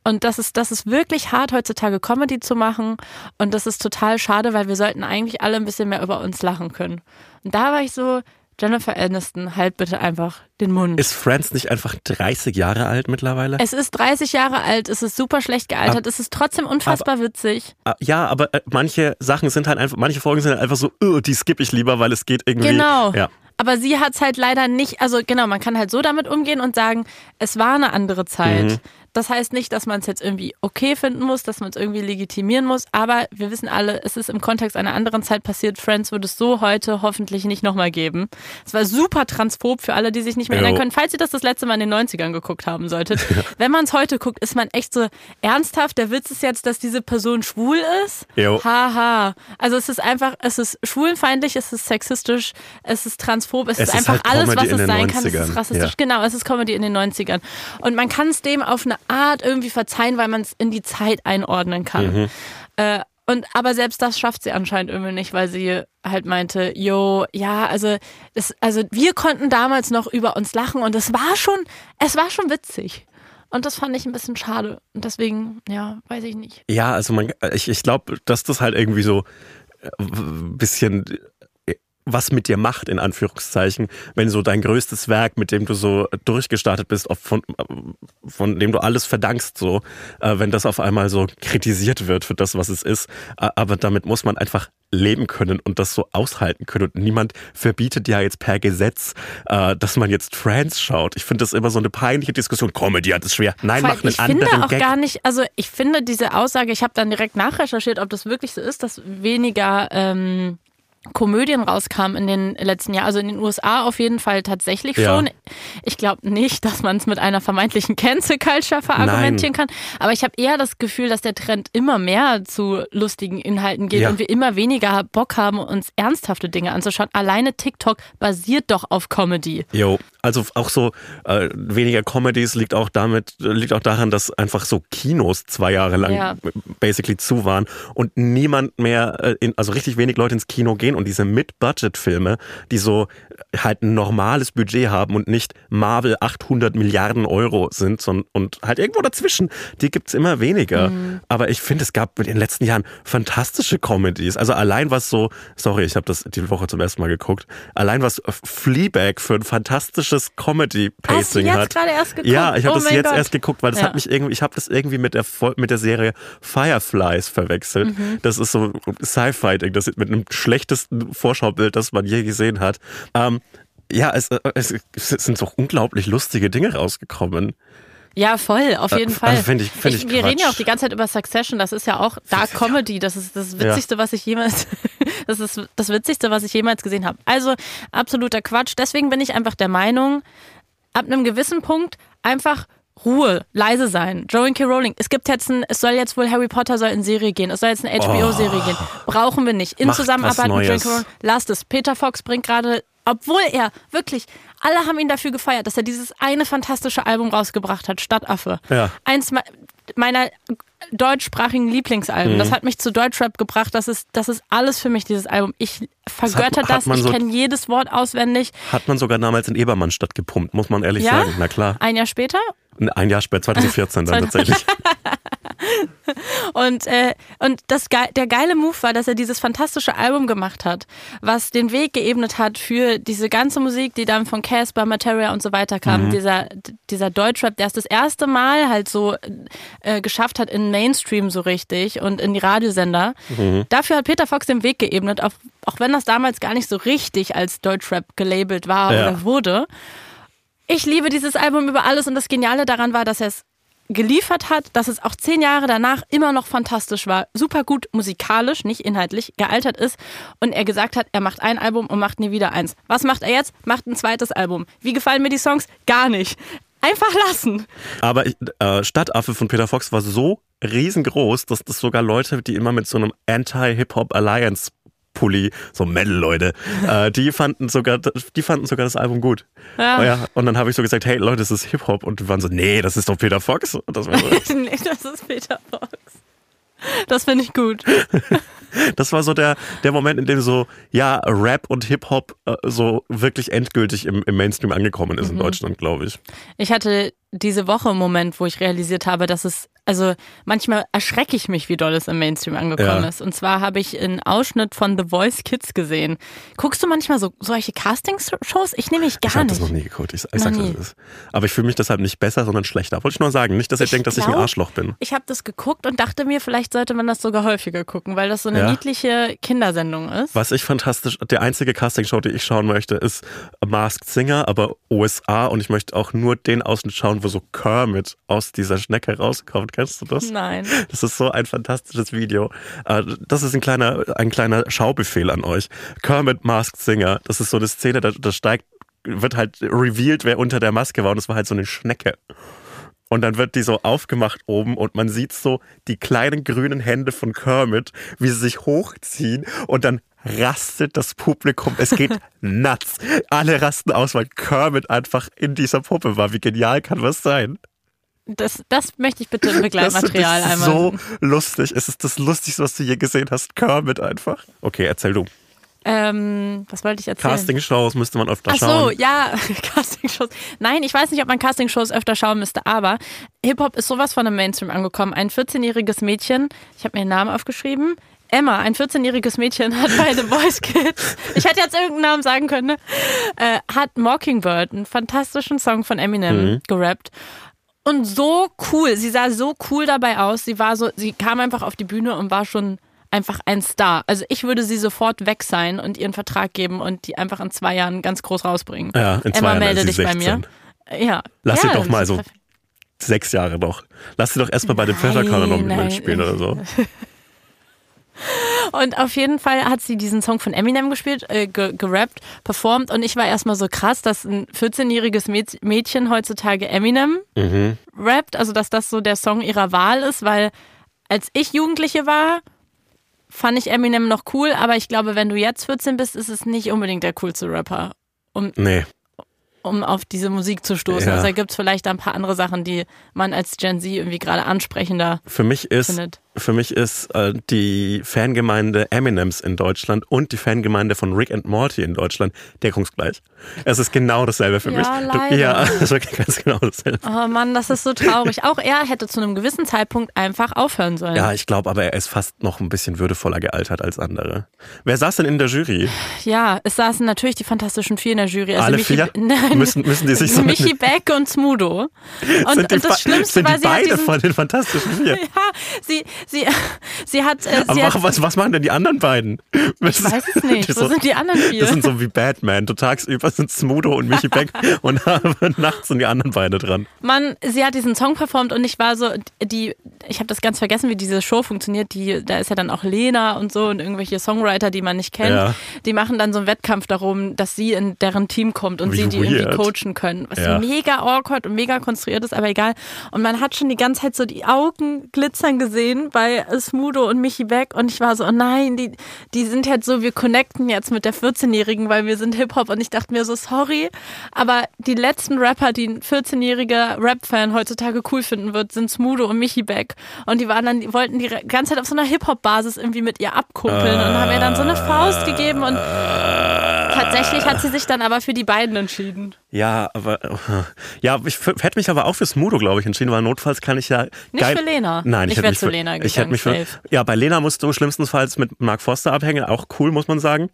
Und das ist, das ist wirklich hart, heutzutage Comedy zu machen. Und das ist total schade, weil wir sollten eigentlich alle ein bisschen mehr über uns lachen können. Und da war ich so, Jennifer Aniston, halt bitte einfach den Mund. Ist Friends nicht einfach 30 Jahre alt mittlerweile? es ist 30 Jahre alt, es ist super schlecht gealtert, es ist trotzdem unfassbar witzig. Ah, Ja, aber äh, manche Sachen sind halt einfach, manche Folgen sind halt einfach so, "Ugh, die skippe ich lieber, weil es geht irgendwie. Genau. Ja. Aber sie hat's halt leider nicht, also genau, man kann halt so damit umgehen und sagen, es war eine andere Zeit. Mhm. Das heißt nicht, dass man es jetzt irgendwie okay finden muss, dass man es irgendwie legitimieren muss, aber wir wissen alle, es ist im Kontext einer anderen Zeit passiert. Friends wird es so heute hoffentlich nicht nochmal geben. Es war super transphob für alle, die sich nicht mehr erinnern können. Falls ihr das das letzte Mal in den 90ern geguckt haben solltet. [LAUGHS] Wenn man es heute guckt, ist man echt so ernsthaft. Der Witz ist jetzt, dass diese Person schwul ist. Haha. Also es ist einfach, es ist schwulenfeindlich, es ist sexistisch, es ist transphob, es, Es ist ist einfach halt alles, was Comedy es sein kann. Es 90ern. ist rassistisch. Ja. Genau, es ist Comedy in den 90ern. Und man kann es dem auf eine Art irgendwie verzeihen, weil man es in die Zeit einordnen kann. Mhm. Äh, und aber selbst das schafft sie anscheinend irgendwie nicht, weil sie halt meinte, jo, ja, also das, also wir konnten damals noch über uns lachen und es war schon, es war schon witzig. Und das fand ich ein bisschen schade. Und deswegen, ja, weiß ich nicht. Ja, also man, ich, ich glaube, dass das halt irgendwie so ein bisschen äh, was mit dir macht, in Anführungszeichen, wenn so dein größtes Werk, mit dem du so durchgestartet bist, von, von dem du alles verdankst, so, äh, wenn das auf einmal so kritisiert wird für das, was es ist. Aber damit muss man einfach leben können und das so aushalten können. Und niemand verbietet ja jetzt per Gesetz, äh, dass man jetzt Friends schaut. Ich finde das immer so eine peinliche Diskussion. Comedy hat es schwer. Nein, mach einen ich anderen finde auch Gag. gar nicht, also ich finde diese Aussage, ich habe dann direkt nachrecherchiert, ob das wirklich so ist, dass weniger ähm, Komödien rauskamen in den letzten Jahren. Also in den USA auf jeden Fall tatsächlich Ja. schon. Ich glaube nicht, dass man es mit einer vermeintlichen Cancel Culture verargumentieren kann. Aber ich habe eher das Gefühl, dass der Trend immer mehr zu lustigen Inhalten geht Ja. und wir immer weniger Bock haben, uns ernsthafte Dinge anzuschauen. Alleine TikTok basiert doch auf Comedy. Jo, also auch so äh, weniger Comedies liegt auch damit, liegt auch daran, dass einfach so Kinos zwei Jahre lang Ja. basically zu waren und niemand mehr, äh, in, also richtig wenig Leute ins Kino gehen und diese Mid-Budget-Filme, die so halt ein normales Budget haben und nicht Marvel 800 Milliarden Euro sind sondern, und halt irgendwo dazwischen, die gibt's immer weniger. Aber ich finde, es gab in den letzten Jahren fantastische Comedies. Also allein was so, sorry, ich habe das die Woche zum ersten Mal geguckt, allein was Fleabag für ein fantastisches Comedy-Pacing Hast du jetzt hat. gerade erst geguckt? Ja, ich habe Oh das jetzt Gott. erst geguckt, weil das Ja. hat mich irgendwie, ich habe das irgendwie mit der mit der Serie Fireflies verwechselt. Mhm. Das ist so Sci-Fi-Ding, das mit einem schlechtesten Vorschaubild, das man je gesehen hat. Ähm, ja, es, äh, es, es sind so unglaublich lustige Dinge rausgekommen. Ja, voll, auf jeden Äh, Fall. also find ich- find ich wir reden ja Quatsch. auch die ganze Zeit über Succession, das ist ja auch Dark Comedy, das ist das Witzigste, was ich jemals, [LAUGHS] das ist das Witzigste, was ich jemals gesehen habe. Also absoluter Quatsch. Deswegen bin ich einfach der Meinung, ab einem gewissen Punkt einfach Ruhe, leise sein. Joan K. Rowling, es gibt jetzt ein, es soll jetzt wohl Harry Potter soll in Serie gehen, es soll jetzt eine HBO-Serie gehen. Brauchen wir nicht. In Macht Zusammenarbeit mit Joan. K. Rowling. Lasst es. Peter Fox bringt gerade, obwohl er wirklich, alle haben ihn dafür gefeiert, dass er dieses eine fantastische Album rausgebracht hat, Stadtaffe. Ja. Eins me- meiner deutschsprachigen Lieblingsalben. Mhm. Das hat mich zu Deutschrap gebracht. Das ist, das ist alles für mich, dieses Album. Ich vergötter hat das. man Ich so- kenne jedes Wort auswendig. Hat man sogar damals in Ebermannstadt gepumpt, muss man ehrlich Ja? sagen. Na klar. Ein Jahr später. Ein Jahr später, 2014 dann tatsächlich. [LAUGHS] Und, äh, und das, der geile Move war, dass er dieses fantastische Album gemacht hat, was den Weg geebnet hat für diese ganze Musik, die dann von Casper, Materia und so weiter kam. Dieser, dieser Deutschrap, der es das erste Mal halt so äh, geschafft hat in Mainstream so richtig und in die Radiosender. Dafür hat Peter Fox den Weg geebnet, auch, auch wenn das damals gar nicht so richtig als Deutschrap gelabelt war Ja. oder wurde. Ich liebe dieses Album über alles und das Geniale daran war, dass er es geliefert hat, dass es auch zehn Jahre danach immer noch fantastisch war, super gut musikalisch, nicht inhaltlich, gealtert ist und er gesagt hat, er macht ein Album und macht nie wieder eins. Was macht er jetzt? Macht ein zweites Album. Wie gefallen mir die Songs? Gar nicht. Einfach lassen. Aber äh, Stadtaffe von Peter Fox war so riesengroß, dass das sogar Leute, die immer mit so einem Anti-Hip-Hop Alliance Pulli, so Metal-Leute, [LAUGHS] äh, die fanden sogar, die fanden sogar das Album gut. Ja. Oh ja, und dann habe ich so gesagt, hey Leute, das ist Hip-Hop. Und die waren so, nee, das ist doch Peter Fox. Und das war, so, [LAUGHS] nee, das ist Peter Fox. Das finde ich gut. [LAUGHS] das war so der, der Moment, in dem so, ja, Rap und Hip-Hop äh, so wirklich endgültig im, im Mainstream angekommen ist in Deutschland, glaube ich. Ich hatte diese Woche einen Moment, wo ich realisiert habe, dass es, also manchmal erschrecke ich mich, wie doll es im Mainstream angekommen Ja. ist. Und zwar habe ich einen Ausschnitt von The Voice Kids gesehen. Guckst du manchmal so solche Castingshows? Ich nehme mich Ich gar habe nicht. das noch nie geguckt. Ich, ich was es ist. Aber ich fühle mich deshalb nicht besser, sondern schlechter. Wollte ich nur sagen. Nicht, dass ihr Ich denkt, dass ich ein glaub- Arschloch bin. Ich habe das geguckt und dachte mir, vielleicht sollte man das sogar häufiger gucken, weil das so eine Ja. niedliche Kindersendung ist. Was ich fantastisch, der einzige Castingshow, die ich schauen möchte, ist Masked Singer, aber USA und ich möchte auch nur den Ausschnitt schauen, wo so Kermit aus dieser Schnecke rauskommt. Kennst du das? Nein. Das ist so ein fantastisches Video. Äh, Das ist ein kleiner, ein kleiner Schaubefehl an euch. Kermit Masked Singer, das ist so eine Szene, da, da steigt, wird halt revealed, wer unter der Maske war und es war halt so eine Schnecke. Und dann wird die so aufgemacht oben und man sieht so die kleinen grünen Hände von Kermit, wie sie sich hochziehen und dann rastet das Publikum. Es geht [LAUGHS] nuts. Alle rasten aus, weil Kermit einfach in dieser Puppe war. Wie genial kann was sein? Das, das möchte ich bitte im [LAUGHS] Das Begleitmaterial ist einmal. so lustig. Es ist das Lustigste, was du je gesehen hast. Kermit einfach. Okay, erzähl du. Ähm, was wollte ich erzählen? Casting-Shows müsste man öfter Ach so, schauen. ja, [LAUGHS] Castingshows. Nein, ich weiß nicht, ob man Castingshows öfter schauen müsste, aber Hip-Hop ist sowas von im Mainstream angekommen. Ein 14-jähriges Mädchen, ich habe mir den Namen aufgeschrieben, Emma, ein 14-jähriges Mädchen, hat bei The Voice Kids, [LAUGHS] ich hätte jetzt irgendeinen Namen sagen können, ne? äh, hat Mockingbird, einen fantastischen Song von Eminem, mhm. gerappt. Und so cool, sie sah so cool dabei aus. Sie war so, sie kam einfach auf die Bühne und war schon einfach ein Star. Also ich würde sie sofort weg sein und ihren Vertrag geben und die einfach in zwei Jahren ganz groß rausbringen. Ja, in zwei Emma, Jahren melde dich 16. bei mir. Ja. Lass ja, sie doch mal so sechs Jahre noch. Lass sie doch erstmal bei dem Pfefferkorn noch mitspielen oder so. [LAUGHS] Und auf jeden Fall hat sie diesen Song von Eminem gespielt, äh, gerappt, performt und ich war erstmal so krass, dass ein 14-jähriges Mädchen heutzutage Eminem mhm. rappt, also dass das so der Song ihrer Wahl ist, weil als ich Jugendliche war, fand ich Eminem noch cool, aber ich glaube, wenn du jetzt 14 bist, ist es nicht unbedingt der coolste Rapper. Um, nee um auf diese Musik zu stoßen. Ja. Also da gibt es vielleicht ein paar andere Sachen, die man als Gen Z irgendwie gerade ansprechender Für mich ist, findet. Für mich ist äh, die Fangemeinde Eminems in Deutschland und die Fangemeinde von Rick and Morty in Deutschland deckungsgleich. Es ist genau dasselbe für ja, mich. Leider. Ja, [LAUGHS] es ist ganz genau dasselbe. Oh Mann, das ist so traurig. Auch er hätte zu einem gewissen Zeitpunkt einfach aufhören sollen. Ja, ich glaube aber, er ist fast noch ein bisschen würdevoller gealtert als andere. Wer saß denn in der Jury? Ja, es saßen natürlich die Fantastischen Vier in der Jury. Also Alle Michi, vier? [LAUGHS] Nein, müssen, müssen die sich so Michi Beck und Smudo. Und, und das Schlimmste sind die war, sie beide diesen, von den Fantastischen Vier? [LAUGHS] ja, sie, sie, [LAUGHS] sie hat. Äh, aber sie hat, was, was machen denn die anderen beiden? Ich weiß es nicht. Wo so, sind die anderen vier? Das sind so wie Batman. Du tagsüber sind Smudo und Michi Beck [LAUGHS] und nachts sind die anderen beide dran. Mann, sie hat diesen Song performt und ich war so, die, ich habe das ganz vergessen, wie diese Show funktioniert. Die, da ist ja dann auch Lena und so und irgendwelche Songwriter, die man nicht kennt. Ja. Die machen dann so einen Wettkampf darum, dass sie in deren Team kommt und wie sie die weird. irgendwie coachen können. Was Ja. mega awkward und mega konstruiert ist, aber egal. Und man hat schon die ganze Zeit so die Augen glitzern gesehen bei Smudo und Michi Beck und ich war so, oh nein, die, die sind jetzt so, wir connecten jetzt mit der 14-Jährigen, weil wir sind Hip-Hop und ich dachte mir so, sorry, aber die letzten Rapper, die ein 14-jähriger Rap-Fan heutzutage cool finden wird, sind Smudo und Michi Beck und die waren dann, die wollten die ganze Zeit auf so einer Hip-Hop-Basis irgendwie mit ihr abkuppeln und haben ihr dann so eine Faust gegeben und tatsächlich hat sie sich dann aber für die beiden entschieden. Ja, aber ja, ich hätte mich aber auch für Smudo, glaube ich, entschieden, weil notfalls kann ich ja Nicht für Lena. Nein, ich, ich hätte wäre zu für, Lena gegangen. ich hätte mich für, ja, bei Lena musst du schlimmstenfalls mit Mark Forster abhängen, auch cool, muss man sagen.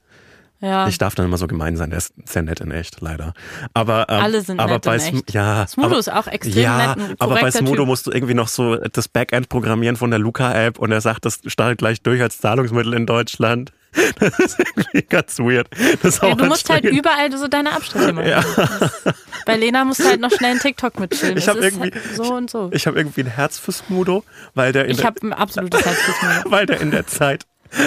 Ja. Ich darf dann immer so gemein sein, der ist sehr nett in echt, leider. Aber ähm, Alle sind aber nett bei in echt. ja, Smudo aber, ist auch extrem ja, nett, aber bei Smudo Typ. musst du irgendwie noch so das Backend programmieren von der Luca-App und er sagt, das startet gleich durch als Zahlungsmittel in Deutschland. [LAUGHS] Das ist irgendwie ganz weird. Ja, du musst halt überall so deine Abstriche machen. Ja. Bei Lena musst du halt noch schnell einen TikTok mitfilmen. Ich Es hab ist irgendwie- halt so und so. Ich habe irgendwie ein Herz für Smudo, weil der in Ich habe ein absolutes [LAUGHS] Herz fürs Smudo. weil der in der Zeit,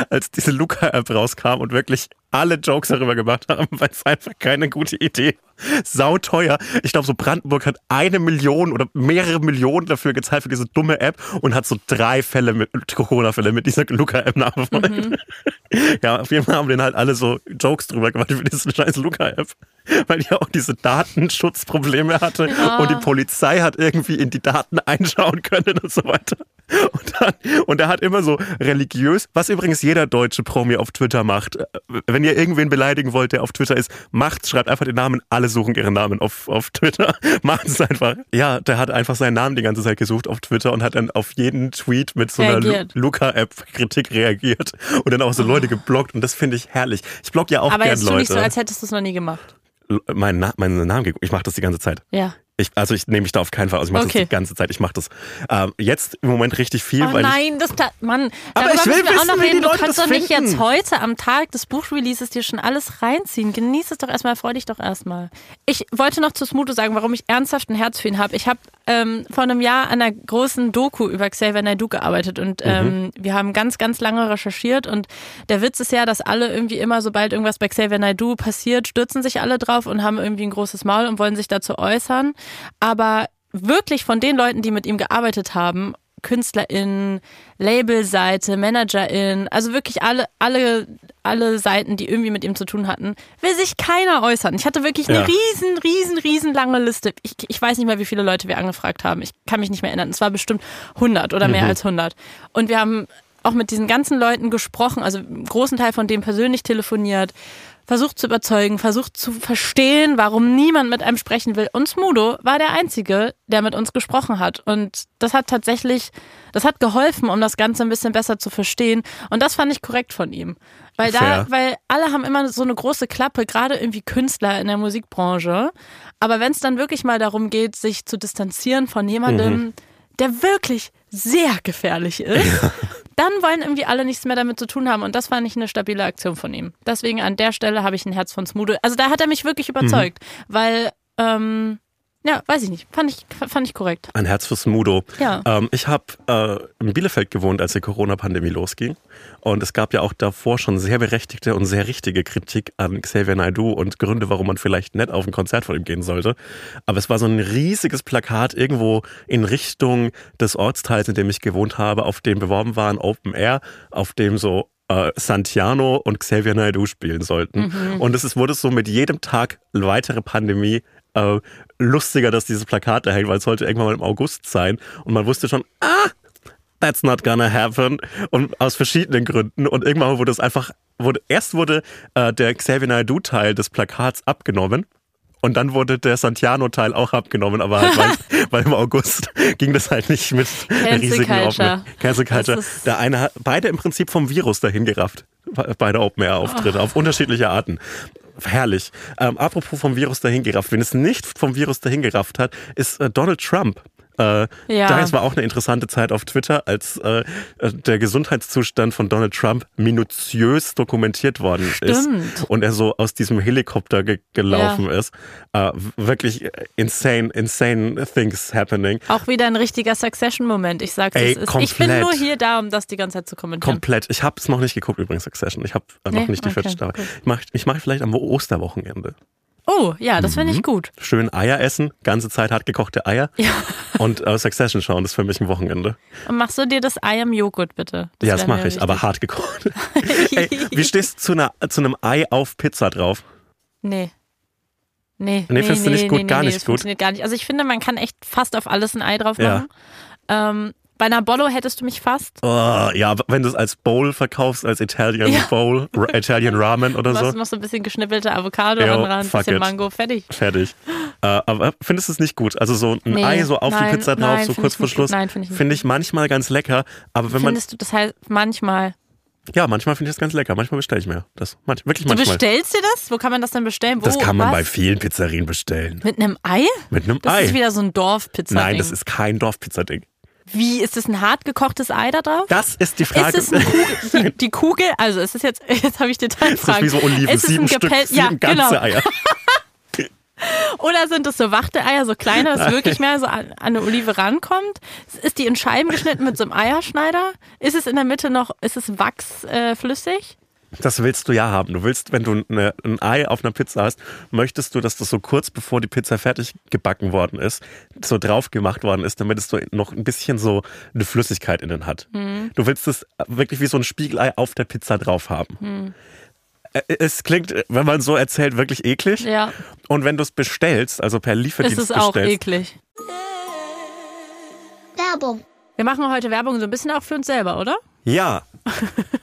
als diese Luca-App rauskam und wirklich alle Jokes darüber gemacht haben, weil es einfach keine gute Idee war. Sau teuer. Ich glaube, so Brandenburg hat eine Million oder mehrere Millionen dafür gezahlt für diese dumme App und hat so drei Fälle mit Corona-Fälle mit dieser Luca-App nachverfolgt. Mhm. Ja, auf jeden Fall haben den halt alle so Jokes drüber gemacht für diese scheiß Luca-App. Weil die auch diese Datenschutzprobleme hatte Ja. und die Polizei hat irgendwie in die Daten einschauen können und so weiter. Und, dann, und er hat immer so religiös, was übrigens jeder deutsche Promi auf Twitter macht. Äh, Wenn ihr irgendwen beleidigen wollt, der auf Twitter ist, macht's, schreibt einfach den Namen. Alle suchen ihren Namen auf, auf Twitter. [LAUGHS] Macht es einfach. Ja, der hat einfach seinen Namen die ganze Zeit gesucht auf Twitter und hat dann auf jeden Tweet mit so einer. Luca-App-Kritik reagiert und dann auch so Leute geblockt. Und das finde ich herrlich. Ich block ja auch Aber gern jetzt tu Leute. nicht so, als hättest du es noch nie gemacht. meinen, Na meinen Namen, ich mache das die ganze Zeit. Ja. Ich, also ich nehme mich da auf keinen Fall aus. Ich mache Okay. das die ganze Zeit. Ich mache das ähm, jetzt im Moment richtig viel, Oh nein, das ta- Mann. Aber darüber ich will wir auch wissen, noch wie die reden. Du Leute kannst doch nicht finden. jetzt heute am Tag des Buchreleases dir schon alles reinziehen. Genieß es doch erstmal, freu dich doch erstmal. Ich wollte noch zu Smudo sagen, warum ich ernsthaft ein Herz für ihn habe. Ich habe ähm, vor einem Jahr an einer großen Doku über Xavier Naidoo gearbeitet und ähm, wir haben ganz, ganz lange recherchiert und der Witz ist ja, dass alle irgendwie immer, sobald irgendwas bei Xavier Naidoo passiert, stürzen sich alle drauf und haben irgendwie ein großes Maul und wollen sich dazu äußern. Aber wirklich von den Leuten, die mit ihm gearbeitet haben, KünstlerInnen, Labelseite, ManagerInnen, also wirklich alle, alle, alle Seiten, die irgendwie mit ihm zu tun hatten, will sich keiner äußern. Ich hatte wirklich eine Ja. riesen, riesen, riesen lange Liste. Ich, ich weiß nicht mehr, wie viele Leute wir angefragt haben. Ich kann mich nicht mehr erinnern. Es war bestimmt 100 oder mehr als 100. Und wir haben auch mit diesen ganzen Leuten gesprochen, also einen großen Teil von denen persönlich telefoniert, versucht zu überzeugen, versucht zu verstehen, warum niemand mit einem sprechen will. Und Smudo war der Einzige, der mit uns gesprochen hat. Und das hat tatsächlich, das hat geholfen, um das Ganze ein bisschen besser zu verstehen. Und das fand ich korrekt von ihm. Weil da, Fair. weil alle haben immer so eine große Klappe, gerade irgendwie Künstler in der Musikbranche. Aber wenn es dann wirklich mal darum geht, sich zu distanzieren von jemandem, der wirklich sehr gefährlich ist, dann wollen irgendwie alle nichts mehr damit zu tun haben. Und das fand ich eine stabile Aktion von ihm. Deswegen an der Stelle habe ich ein Herz von Smudo. Also da hat er mich wirklich überzeugt, weil, ähm, ja, weiß ich nicht, fand ich, fand ich korrekt. Ein Herz für Smudo. Ja. Ähm, ich habe äh, in Bielefeld gewohnt, als die Corona-Pandemie losging. Und es gab ja auch davor schon sehr berechtigte und sehr richtige Kritik an Xavier Naidoo und Gründe, warum man vielleicht nicht auf ein Konzert von ihm gehen sollte. Aber es war so ein riesiges Plakat irgendwo in Richtung des Ortsteils, in dem ich gewohnt habe, auf dem beworben war ein Open Air, auf dem so äh, Santiano und Xavier Naidoo spielen sollten. Und es ist, wurde so mit jedem Tag weitere Pandemie äh, lustiger, dass dieses Plakat da hängt, weil es sollte irgendwann mal im August sein. Und man wusste schon, ah, that's not gonna happen. Und aus verschiedenen Gründen. Und irgendwann wurde es einfach, wurde, erst wurde äh, der Xavier Naidoo-Teil des Plakats abgenommen. Und dann wurde der Santiano-Teil auch abgenommen, aber halt, weil, [LAUGHS] weil im August ging das halt nicht mit Cancel riesigen. Open Cancel Culture. Der eine hat beide im Prinzip vom Virus dahin gerafft. Beide Open Air Auftritte auf unterschiedliche Arten. Herrlich. Ähm, apropos vom Virus dahin gerafft, wenn es nicht vom Virus dahin gerafft hat, ist äh, Donald Trump. Äh, Ja. Da war auch eine interessante Zeit auf Twitter, als äh, äh, der Gesundheitszustand von Donald Trump minutiös dokumentiert worden ist Stimmt. und er so aus diesem Helikopter ge gelaufen ist. Äh, wirklich insane, insane things happening. Auch wieder ein richtiger Succession-Moment. Ich sag's, Ey, es ist. Ich bin komplett. nur hier da, um das die ganze Zeit zu kommentieren. Komplett. Ich habe es noch nicht geguckt übrigens, Succession. Ich habe äh, noch Nee? nicht die Okay, vierte Staffel. Ich mache ich mach vielleicht am Osterwochenende. Oh, ja, das finde ich Mhm. gut. Schön Eier essen, ganze Zeit hart gekochte Eier Ja. und äh, Succession schauen, das ist für mich ein Wochenende. Und machst du dir das Ei im Joghurt, bitte? Das ja, das mache ich, aber hart gekocht. [LAUGHS] Ey, wie stehst du zu, einer, zu einem Ei auf Pizza drauf? Nee. Nee, Nee, findest du nicht gut? nee, Gar nee, nicht das gut? funktioniert gar nicht. Also ich finde, man kann echt fast auf alles ein Ei drauf Ja. machen. Ähm, bei einer Bollo hättest du mich fast. Oh, ja, wenn du es als Bowl verkaufst, als Italian Ja. Bowl, Ra- Italian Ramen oder Du so, hast noch so ein bisschen geschnippelte Avocado Jo, dran, ein bisschen it. Mango, fertig. fertig. Äh, aber findest du es nicht gut? Also so ein Nee, Ei so auf nein, die Pizza drauf, nein, so kurz vor. Schluss, Nein, find ich nicht finde ich manchmal ganz lecker. Aber wenn man, Findest du, das heißt manchmal. ja, manchmal finde ich das ganz lecker. Manchmal bestelle ich mir das. Manch, wirklich Du manchmal. bestellst dir das? Wo kann man das denn bestellen? Wo, Das kann man was? bei vielen Pizzerien bestellen. Mit einem Ei? Mit einem Das Ei. ist wieder so ein Dorfpizza. Nein, das ist kein Dorfpizzading. Wie, ist das ein hart gekochtes Ei da drauf? Das ist die Frage. Ist es eine Kugel, die, die Kugel, also ist es jetzt, [LAUGHS] jetzt habe ich das ist Detailfragen. wie so Oliven, ist es sieben ein Stück, sieben ja, ganze genau. Eier. [LAUGHS] [LAUGHS] Oder sind es so Wachteeier, so kleine, dass wirklich mehr so an, an eine Olive rankommt? Ist die in Scheiben geschnitten mit so einem Eierschneider? Ist es in der Mitte noch, ist es wachsflüssig? Das willst du ja haben. Du willst, wenn du eine, ein Ei auf einer Pizza hast, möchtest du, dass das so kurz bevor die Pizza fertig gebacken worden ist, so drauf gemacht worden ist, damit es so noch ein bisschen so eine Flüssigkeit innen hat. Hm. Du willst es wirklich wie so ein Spiegelei auf der Pizza drauf haben. Hm. Äh, Es klingt, wenn man so erzählt, wirklich eklig. Ja, Und wenn du es bestellst, also per ist Lieferdienst es auch bestellst, eklig. Werbung. Wir machen heute Werbung so ein bisschen auch für uns selber, oder? ja. [LAUGHS]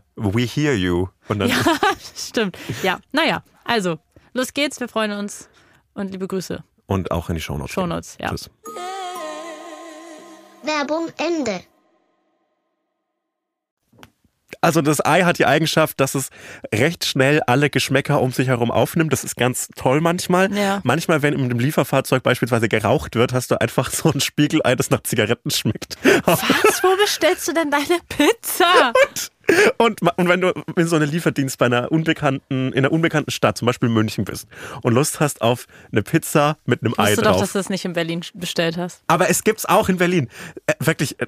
We hear you. Und dann, Ja, [LAUGHS] stimmt. Ja, naja, also, los geht's, wir freuen uns und liebe Grüße. und auch in die Shownotes. Shownotes, ja. Tschüss. Werbung Ende. Also das Ei hat die Eigenschaft, dass es recht schnell alle Geschmäcker um sich herum aufnimmt. Das ist ganz toll manchmal. Ja. Manchmal, wenn in einem Lieferfahrzeug beispielsweise geraucht wird, hast du einfach so ein Spiegelei, das nach Zigaretten schmeckt. Was? Wo bestellst du denn deine Pizza? [LAUGHS] Und, und wenn du in so einem Lieferdienst bei einer unbekannten, in einer unbekannten Stadt, zum Beispiel München bist und Lust hast auf eine Pizza mit einem Ei Weißt du drauf. doch, dass du das nicht in Berlin bestellt hast. Aber es gibt's auch in Berlin. Äh, wirklich, äh,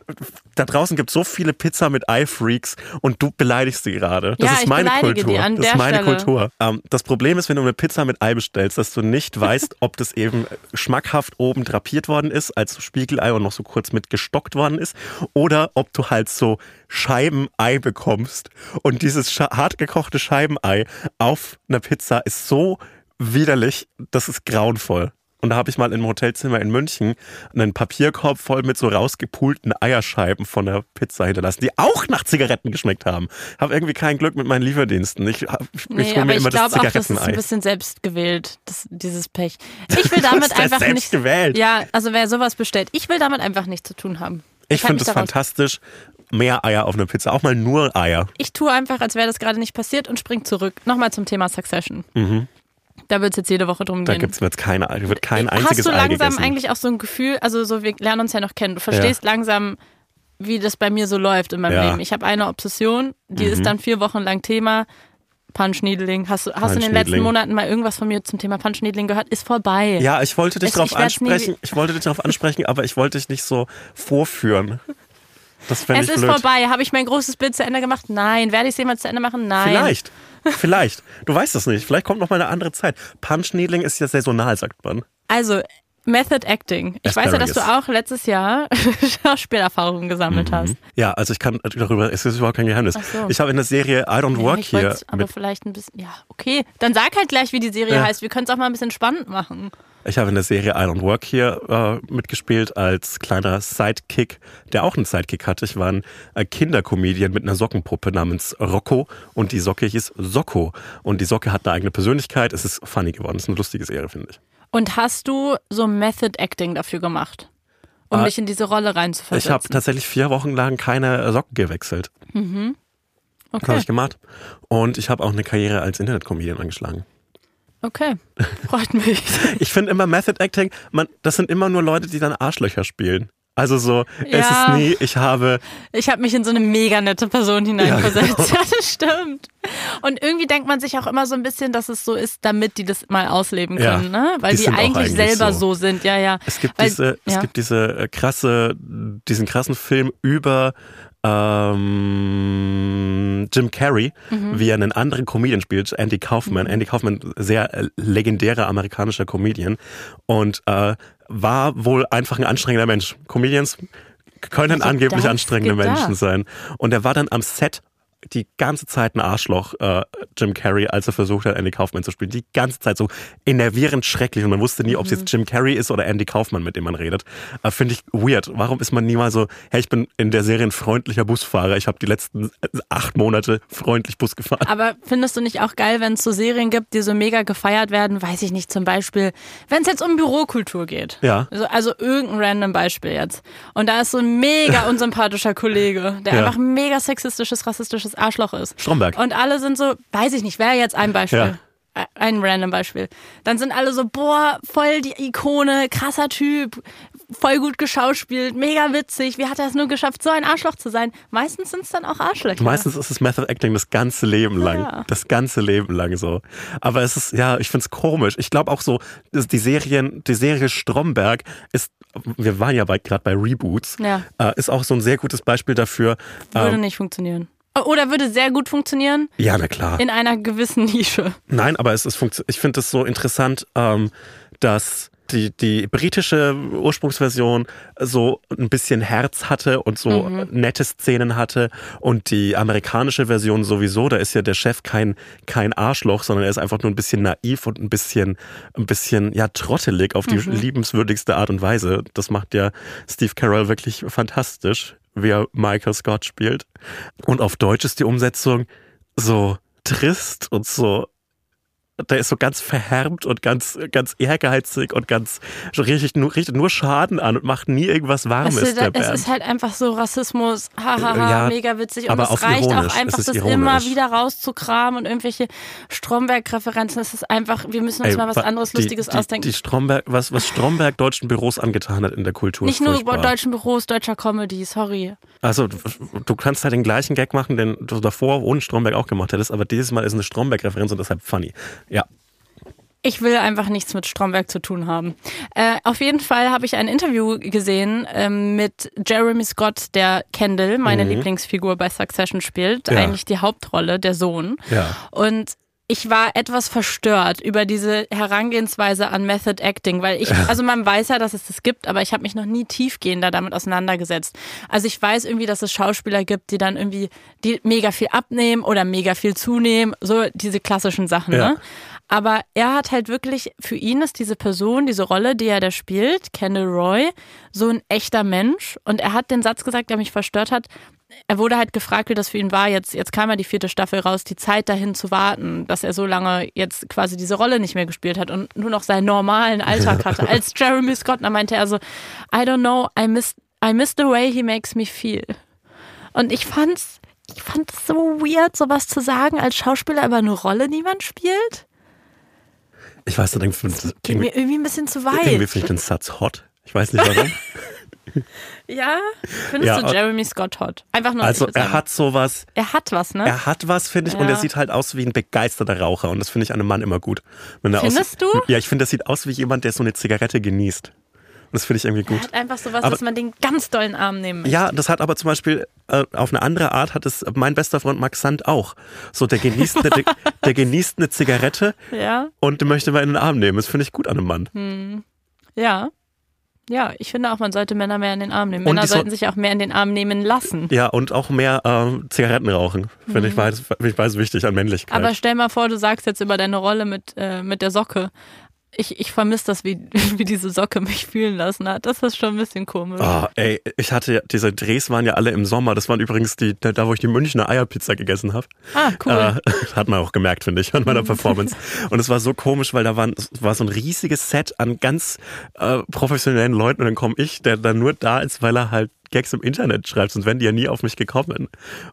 da draußen gibt's so viele Pizza mit Ei-Freaks und du beleidigst sie gerade. Das Ja, ist meine beleidige Kultur. die an das ist meine. Kultur. Das Problem ist, wenn du eine Pizza mit Ei bestellst, dass du nicht weißt, [LAUGHS] ob das eben schmackhaft oben drapiert worden ist, als Spiegelei und noch so kurz mit gestockt worden ist, oder ob du halt so Scheibenei bekommst. Und dieses hart gekochte Scheibenei auf einer Pizza ist so widerlich, das ist grauenvoll. Und da habe ich mal im Hotelzimmer in München einen Papierkorb voll mit so rausgepulten Eierscheiben von der Pizza hinterlassen, die auch nach Zigaretten geschmeckt haben. Habe irgendwie kein Glück mit meinen Lieferdiensten. Ich, hab- ich Nee, hol aber mir ich immer das glaube auch, das ist ein bisschen selbst gewählt, das, dieses Pech. [LAUGHS] Ich will damit einfach nicht. gewählt? Ja, also wer sowas bestellt, ich will damit einfach nichts zu tun haben. Ich halte finde es da fantastisch. Mehr Eier auf einer Pizza, auch mal nur Eier. Ich tue einfach, als wäre das gerade nicht passiert und spring zurück. Nochmal zum Thema Succession. Da wird es jetzt jede Woche drum Mhm. Da gehen. gibt's jetzt keine, Ei- wird kein einziges Hast du Ei langsam eigentlich auch so ein Gefühl, also so, wir lernen uns ja noch kennen, du verstehst langsam, wie das bei mir so läuft in meinem Ja. Mhm. Leben. Ich habe eine Obsession, die ist dann vier Wochen lang Thema. Punch Needling. Hast du, hast du in den letzten Punch-Needling. Monaten mal irgendwas von mir zum Thema Punch Needling gehört? Ist vorbei. Ja, ich wollte dich Ich- darauf ansprechen. Ich wollte dich darauf ansprechen, aber ich wollte dich nicht so vorführen. Das es ist blöd. vorbei. Habe ich mein großes Bild zu Ende gemacht? Nein. Werde ich es jemals zu Ende machen? Nein. Vielleicht. [LAUGHS] Vielleicht. Du weißt es nicht. Vielleicht kommt noch mal eine andere Zeit. Punch Needling ist ja saisonal, sagt man. Also, Method Acting. Ich weiß ja, dass du auch letztes Jahr [LAUGHS] Schauspielerfahrungen gesammelt hast. Ja, also ich kann darüber, es ist überhaupt kein Geheimnis. So. Ich habe in der Serie I Don't Ja, Work wollt's aber mit, vielleicht ein bisschen. Ja, okay. Dann sag halt gleich, wie die Serie Ja. heißt. Wir können es auch mal ein bisschen spannend machen. ich habe in der Serie I Don't Work Here äh, mitgespielt als kleiner Sidekick, der auch einen Sidekick hatte. Ich war ein äh, Kindercomedian mit einer Sockenpuppe namens Rocco und die Socke hieß Socko und die Socke hat eine eigene Persönlichkeit. Es ist funny geworden. Es ist eine lustige Serie, finde ich. Und hast du so Method Acting dafür gemacht? Um Ah, dich in diese Rolle Ich reinzuversetzen? habe tatsächlich vier Wochen lang keine Socken gewechselt. Das habe okay. ich gemacht. Und ich habe auch eine Karriere als Internetcomedian angeschlagen. okay. Freut mich. [LAUGHS] Ich finde immer Method Acting, man, das sind immer nur Leute, die dann Arschlöcher spielen. Also so, es Ja. ist nie, ich habe, Ich habe mich in so eine mega nette Person hineinversetzt. [LAUGHS] Ja, Ja, genau. das stimmt. Und irgendwie denkt man sich auch immer so ein bisschen, dass es so ist, damit die das mal ausleben Ja, können, ne? Weil die die, eigentlich, eigentlich selber so. so. sind, ja, ja. es gibt Weil, diese, es ja. gibt diese äh, krasse, diesen krassen Film über ähm, Jim Carrey, Mhm. wie er einen anderen Comedian spielt, Andy Kaufman. Andy Kaufman, sehr äh, legendärer amerikanischer Comedian und äh, war wohl einfach ein anstrengender Mensch. Comedians können angeblich anstrengende da. Menschen sein. Und er war dann am Set die ganze Zeit ein Arschloch, äh, Jim Carrey, als er versucht hat, Andy Kaufman zu spielen. Die ganze Zeit so enervierend schrecklich. Und man wusste nie, ob es Mhm. jetzt Jim Carrey ist oder Andy Kaufman, mit dem man redet. Äh, Finde ich weird. Warum ist man nie mal so, hey, ich bin in der Serie ein freundlicher Busfahrer. Ich habe die letzten acht Monate freundlich Bus gefahren. Aber findest du nicht auch geil, wenn es so Serien gibt, die so mega gefeiert werden? Weiß ich nicht, zum Beispiel, wenn es jetzt um Bürokultur geht. Ja. Also, also irgendein random Beispiel jetzt. Und da ist so ein mega [LAUGHS] unsympathischer Kollege, der Ja. einfach ein mega sexistisches, rassistisches Arschloch ist. Stromberg. Und alle sind so, weiß ich nicht, wäre jetzt ein Beispiel. Ja. Ä- Ein random Beispiel. Dann sind alle so, boah, voll die Ikone, krasser Typ, voll gut geschauspielt, mega witzig. Wie hat er es nur geschafft, so ein Arschloch zu sein? Meistens sind es dann auch Arschlöcher. Meistens ist es Method Acting das ganze Leben lang. Ja. Das ganze Leben lang so. Aber es ist, ja, ich find's komisch. Ich glaube auch so, dass die Serien, die Serie Stromberg ist, wir waren ja gerade bei Reboots, Ja. äh, ist auch so ein sehr gutes Beispiel dafür. Würde Ähm, nicht funktionieren. Oder würde sehr gut funktionieren ja, na klar. in einer gewissen Nische. Nein, aber es ist ich finde es so interessant, ähm, dass die, die britische Ursprungsversion so ein bisschen Herz hatte und so nette Szenen hatte und die amerikanische Version sowieso, da ist ja der Chef kein, kein Arschloch, sondern er ist einfach nur ein bisschen naiv und ein bisschen, ein bisschen, ja, trottelig auf die liebenswürdigste Art und Weise. Das macht ja Steve Carell wirklich fantastisch, wie er Michael Scott spielt. Und auf Deutsch ist die Umsetzung so trist und so der ist so ganz verhärmt und ganz, ganz ehrgeizig und ganz so richtig nur, richtet nur Schaden an und macht nie irgendwas Warmes. Weißt du, der es ist halt einfach so Rassismus, hahaha, Ja, mega witzig. Und aber es reicht ironisch. auch einfach, Es ist das ironisch. immer wieder rauszukramen und irgendwelche Stromberg-Referenzen. Es ist einfach, wir müssen uns Ey, mal was wa- anderes die, Lustiges die, ausdenken. Die Stromberg, was, was Stromberg deutschen Büros angetan hat in der Kultur. Nicht ist nur furchtbar. über deutschen Büros, deutscher Comedy, sorry. Also, du, du kannst halt den gleichen Gag machen, den du davor ohne Stromberg auch gemacht hättest, aber dieses Mal ist eine Stromberg-Referenz und deshalb funny. Ja. Ich will einfach nichts mit Stromberg zu tun haben. Äh, auf jeden Fall habe ich ein Interview gesehen ähm, mit Jeremy Scott, der Kendall, meine Lieblingsfigur bei Succession spielt, Mhm. Ja. eigentlich die Hauptrolle, der Sohn. Ja. Und ich war etwas verstört über diese Herangehensweise an Method Acting, weil ich, [LAUGHS] also man weiß ja, dass es das gibt, aber ich habe mich noch nie tiefgehender damit auseinandergesetzt. Also ich weiß irgendwie, dass es Schauspieler gibt, die dann irgendwie, die mega viel abnehmen oder mega viel zunehmen, so diese klassischen Sachen, Ja. ne? Aber er hat halt wirklich, für ihn ist diese Person, diese Rolle, die er da spielt, Kendall Roy, so ein echter Mensch. Und er hat den Satz gesagt, der mich verstört hat. Er wurde halt gefragt, wie das für ihn war. Jetzt, jetzt kam ja die vierte Staffel raus, die Zeit dahin zu warten, dass er so lange jetzt quasi diese Rolle nicht mehr gespielt hat und nur noch seinen normalen Alltag [LAUGHS] hatte. Als Jeremy Scott, da meinte er so, I don't know, I miss, I miss the way he makes me feel. Und ich fand's, ich fand es so weird, sowas zu sagen als Schauspieler über eine Rolle, die man spielt. Ich weiß irgendwie, Geht mir irgendwie, irgendwie ein bisschen zu irgendwie weit. finde ich den Satz hot. Ich weiß nicht warum. [LAUGHS] Ja? Findest Ja, du Jeremy Scott hot? Einfach nur. Also er hat sowas, Er hat was, ne? er hat was, finde ich, und Ja. er sieht halt aus wie ein begeisterter Raucher und das finde ich an einem Mann immer gut. Wenn er Findest aus, du? Ja, ich finde, das sieht aus wie jemand, der so eine Zigarette genießt. Und das finde ich irgendwie er gut. hat einfach sowas, Aber- dass man den ganz dollen Arm nehmen möchte. Ja, das hat aber zum Beispiel äh, auf eine andere Art hat es mein bester Freund Max Sand auch. So, der genießt eine, der, [LAUGHS] der genießt eine Zigarette Ja, und möchte man in den Arm nehmen. Das finde ich gut an einem Mann. Hm. ja. Ja, ich finde auch, man sollte Männer mehr in den Arm nehmen. Und Männer so- sollten sich auch mehr in den Arm nehmen lassen. Ja, und auch mehr ähm, Zigaretten rauchen. Finde ich, beides, finde ich beides wichtig an Männlichkeit. Aber stell mal vor, du sagst jetzt über deine Rolle mit, äh, mit der Socke. Ich, ich vermisse das, wie, [LAUGHS] wie diese Socke mich fühlen lassen hat. Das ist schon ein bisschen komisch. Oh, ey, ich hatte ja- diese Drehs waren ja alle im Sommer. Das waren übrigens die, da, wo ich die Münchner Eierpizza gegessen habe. Ah, cool. Äh, [LAUGHS] hat man auch gemerkt, finde ich, an meiner [LAUGHS] Performance. Und es war so komisch, weil da waren, es war so ein riesiges Set an ganz äh, professionellen Leuten und dann komme ich, der dann nur da ist, weil er halt Gags im Internet schreibt, sonst wären die ja nie auf mich gekommen.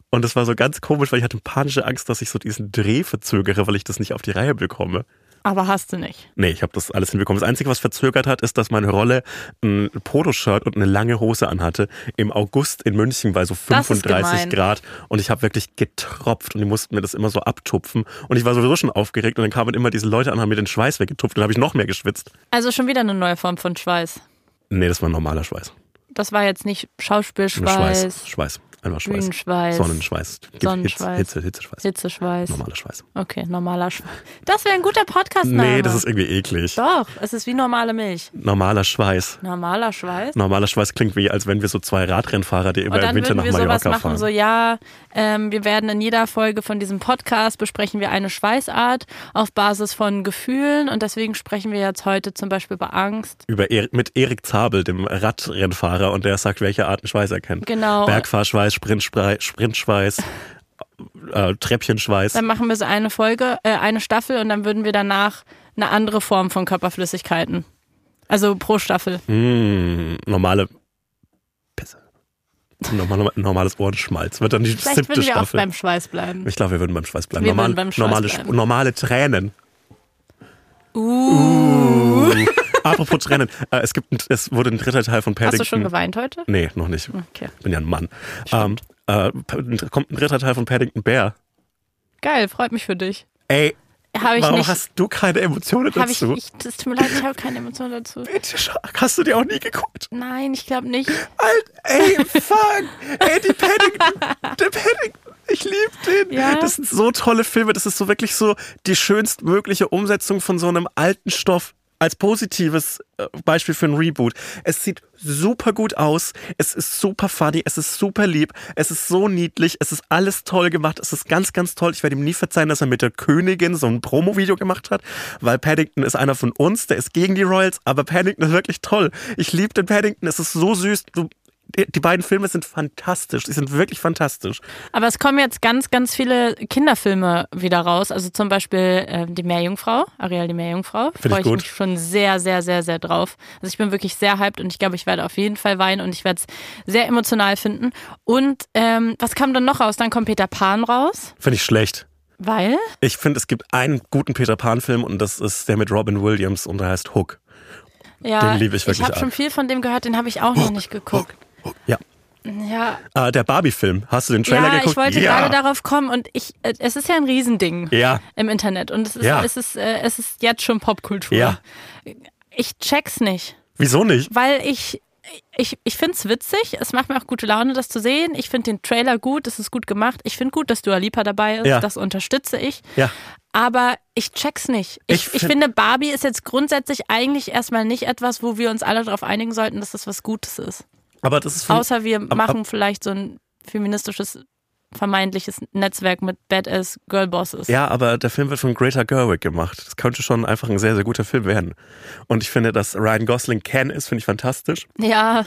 Und das war so ganz komisch, weil ich hatte panische Angst, dass ich so diesen Dreh verzögere, weil ich das nicht auf die Reihe bekomme. Aber hast du nicht. Nee, ich habe das alles hinbekommen. Das Einzige, was verzögert hat, ist, dass meine Rolle ein Poloshirt und eine lange Hose anhatte im August in München bei so Das ist 35 gemein. Grad und ich habe wirklich getropft und die mussten mir das immer so abtupfen und ich war sowieso schon aufgeregt und dann kamen immer diese Leute an, haben mir den Schweiß weggetupft und dann habe ich noch mehr geschwitzt. Also schon wieder eine neue Form von Schweiß. Nee, das war ein normaler Schweiß. Das war jetzt nicht Schauspielschweiß, Schweiß. Schweiß. Einfach Schweiß. Bühnenschweiß, Sonnenschweiß. Sonnenschweiß. Hitze, Hitze, Hitzeschweiß. Hitzeschweiß. Normaler Schweiß. Okay, normaler Schweiß. Das wäre ein guter Podcast-Name. Nee, das ist irgendwie eklig. Doch, es ist wie normale Milch. Normaler Schweiß. Normaler Schweiß. Normaler Schweiß klingt wie, als wenn wir so zwei Radrennfahrer, die immer Und im dann Winter würden nach wir sowas Mallorca machen, fahren. so ja, ähm, wir werden in jeder Folge von diesem Podcast besprechen wir eine Schweißart auf Basis von Gefühlen und deswegen sprechen wir jetzt heute zum Beispiel über Angst. über er mit Erik Zabel, dem Radrennfahrer, und der sagt, welche Arten Schweiß er kennt. Genau. Bergfahrschweiß, Sprintschweiß, Sprintschweiß, äh, Treppchenschweiß. Dann machen wir so eine Folge, äh, eine Staffel und dann würden wir danach eine andere Form von Körperflüssigkeiten. Also pro Staffel. Mm, normale Pisse. Normal, normales Ohrenschmalz. Wird dann die Vielleicht siebte würden wir auch Staffel. beim Schweiß bleiben. ich glaube, wir würden beim Schweiß bleiben. Wir Normal, beim Schweiß normale, bleiben. Normale Tränen. Uh. Apropos Tränen. Äh, es, gibt ein, es wurde ein dritter Teil von Hast Paddington. du schon geweint heute? Nee, noch nicht. Okay. Bin ja ein Mann. Ähm, äh, kommt ein dritter Teil von Paddington Bear. Geil, freut mich für dich. Ey, ich warum nicht. hast du keine Emotionen Hab ich, dazu? ich, das tut mir leid, ich habe keine Emotionen dazu. [LAUGHS] Bitte, hast du dir auch nie geguckt? Nein, ich glaube nicht. Alt, ey, fuck. ey, die Paddington, der Paddington. Ich liebe den. Ja. Das sind so tolle Filme. Das ist so wirklich so die schönstmögliche Umsetzung von so einem alten Stoff als positives äh, Beispiel für ein Reboot. Es sieht super gut aus. Es ist super funny. Es ist super lieb. Es ist so niedlich. Es ist alles toll gemacht. Es ist ganz, ganz toll. Ich werde ihm nie verzeihen, dass er mit der Königin so ein Promo-Video gemacht hat, weil Paddington ist einer von uns. Der ist gegen die Royals, aber Paddington ist wirklich toll. Ich liebe den Paddington. Es ist so süß. Du, die, beiden Filme sind fantastisch. Die sind wirklich fantastisch. Aber es kommen jetzt ganz, ganz viele Kinderfilme wieder raus. Also zum Beispiel äh, Die Meerjungfrau, Ariel die Meerjungfrau. Find ich Freue ich mich schon sehr, sehr, sehr, sehr drauf. Also ich bin wirklich sehr hyped und ich glaube, ich werde auf jeden Fall weinen und ich werde es sehr emotional finden. Und ähm, was kam dann noch raus? Dann kommt Peter Pan raus, Finde ich schlecht. weil Ich finde, es gibt einen guten Peter Pan-Film und das ist der mit Robin Williams und der heißt Hook. ja, Den liebe ich wirklich Ich habe schon viel von dem gehört, den habe ich auch noch nicht geguckt. Ja. Ja, Äh, der Barbie-Film. Hast du den Trailer ja geguckt? ich wollte ja. gerade darauf kommen und ich, äh, es ist ja ein Riesending. Ja. im Internet und es ist, Ja. es ist, äh, es ist jetzt schon Popkultur. Ja. Ich check's nicht, Wieso nicht? weil ich, ich, ich find's witzig. Es macht mir auch gute Laune, das zu sehen. Ich finde den Trailer gut, es ist gut gemacht. Ich finde gut, dass Dua Lipa dabei ist. Ja. Das unterstütze ich. Ja. Aber ich check's nicht. Ich, Ich ich, find- finde, Barbie ist jetzt grundsätzlich eigentlich erstmal nicht etwas, wo wir uns alle darauf einigen sollten, dass das was Gutes ist. Aber das ist Außer wir ab- machen vielleicht so ein feministisches, vermeintliches Netzwerk mit Badass Girlbosses. Ja, aber der Film wird von Greta Gerwig gemacht. Das könnte schon einfach ein sehr, sehr guter Film werden. Und ich finde, dass Ryan Gosling Ken ist, finde ich fantastisch. ja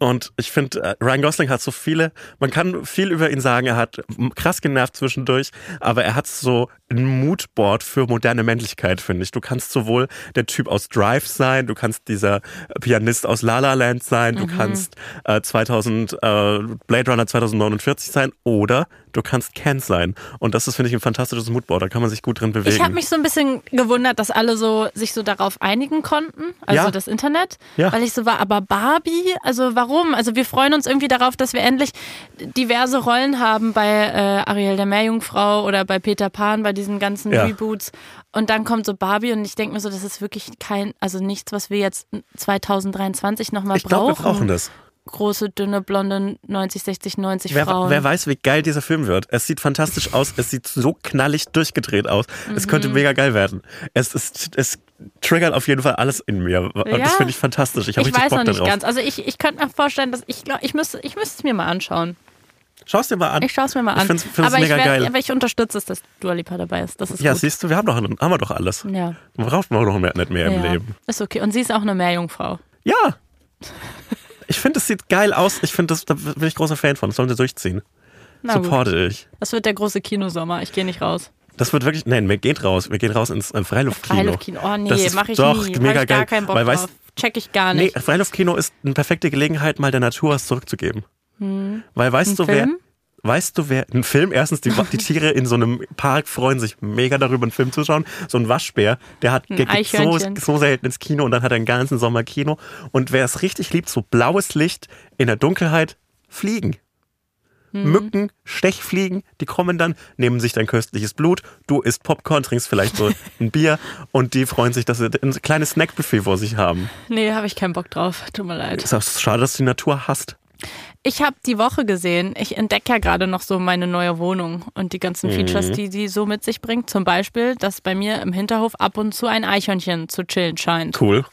Und ich finde, äh, Ryan Gosling hat so viele, man kann viel über ihn sagen, er hat krass genervt zwischendurch, aber er hat so ein Moodboard für moderne Männlichkeit, finde ich. Du kannst sowohl der Typ aus Drive sein, du kannst dieser Pianist aus La La Land sein, du kannst äh, 2000, äh, Blade Runner 2049 sein oder du kannst Ken sein. Und das ist, finde ich, ein fantastisches Moodboard, da kann man sich gut drin bewegen. Ich habe mich so ein bisschen gewundert, dass alle so sich so darauf einigen konnten, also Ja. das Internet, Ja. weil ich so war, aber Barbie, also warum? Also wir freuen uns irgendwie darauf, dass wir endlich diverse Rollen haben bei äh, Ariel der Meerjungfrau oder bei Peter Pan, bei diesen ganzen Ja. Reboots und dann kommt so Barbie und ich denke mir so, das ist wirklich kein, also nichts, was wir jetzt 2023 nochmal ich glaube, brauchen. wir brauchen das. Große, dünne, blonde 90, 60, 90 Wer, Frauen. wer weiß, wie geil dieser Film wird. Es sieht fantastisch aus. Es sieht so knallig durchgedreht aus. Es könnte Mhm. mega geil werden. Es, ist, es triggert auf jeden Fall alles in mir. Und Ja. das finde ich fantastisch. Ich habe ich weiß Bock noch nicht darauf. ganz. Also ich, ich könnte mir vorstellen, dass ich glaube, ich müsste, ich müsste es mir mal anschauen. Schau es dir mal an. Ich schaue es mir mal an. Ich finde es aber, mega ich werd- geil. aber ich unterstütze es, dass Dua Lipa dabei ist. Das ist ja, gut. siehst du, wir haben doch, haben wir doch alles. ja. Man braucht man noch mehr, nicht mehr im ja. Leben. Ist okay. Und sie ist auch eine Meerjungfrau. Ja. Ich finde, es sieht geil aus. Ich finde, da bin ich großer Fan von. Das sollen sie durchziehen. Na gut. Supporte ich. Das wird der große Kinosommer. Ich gehe nicht raus. Das wird wirklich, nein, wir gehen raus. Wir gehen raus ins äh, Freiluftkino. Freiluftkino. Oh nee, Das ist mache ich doch nie. mega ich gar geil, keinen Bock weil drauf. weißt- Check ich gar Nee, nicht. Freiluftkino ist eine perfekte Gelegenheit, mal der Natur was zurückzugeben. Weil weißt Ein du, wer. Weißt du, wer. Ein Film, erstens, die, die Tiere in so einem Park freuen sich mega darüber, einen Film zu schauen. So ein Waschbär, der hat geht so, so selten ins Kino und dann hat er einen ganzen Sommer Kino. Und wer es richtig liebt, so blaues Licht in der Dunkelheit, Fliegen. Hm. Mücken, Stechfliegen, die kommen dann, nehmen sich dein köstliches Blut, du isst Popcorn, trinkst vielleicht so [LAUGHS] ein Bier und die freuen sich, dass sie ein kleines Snackbuffet vor sich haben. Nee, habe ich keinen Bock drauf. Tut mir leid. Ist auch schade, dass du die Natur hast. Ich habe die Woche gesehen, ich entdecke ja gerade noch so meine neue Wohnung und die ganzen Mhm. Features, die die so mit sich bringt. Zum Beispiel, dass bei mir im Hinterhof ab und zu ein Eichhörnchen zu chillen scheint. Cool.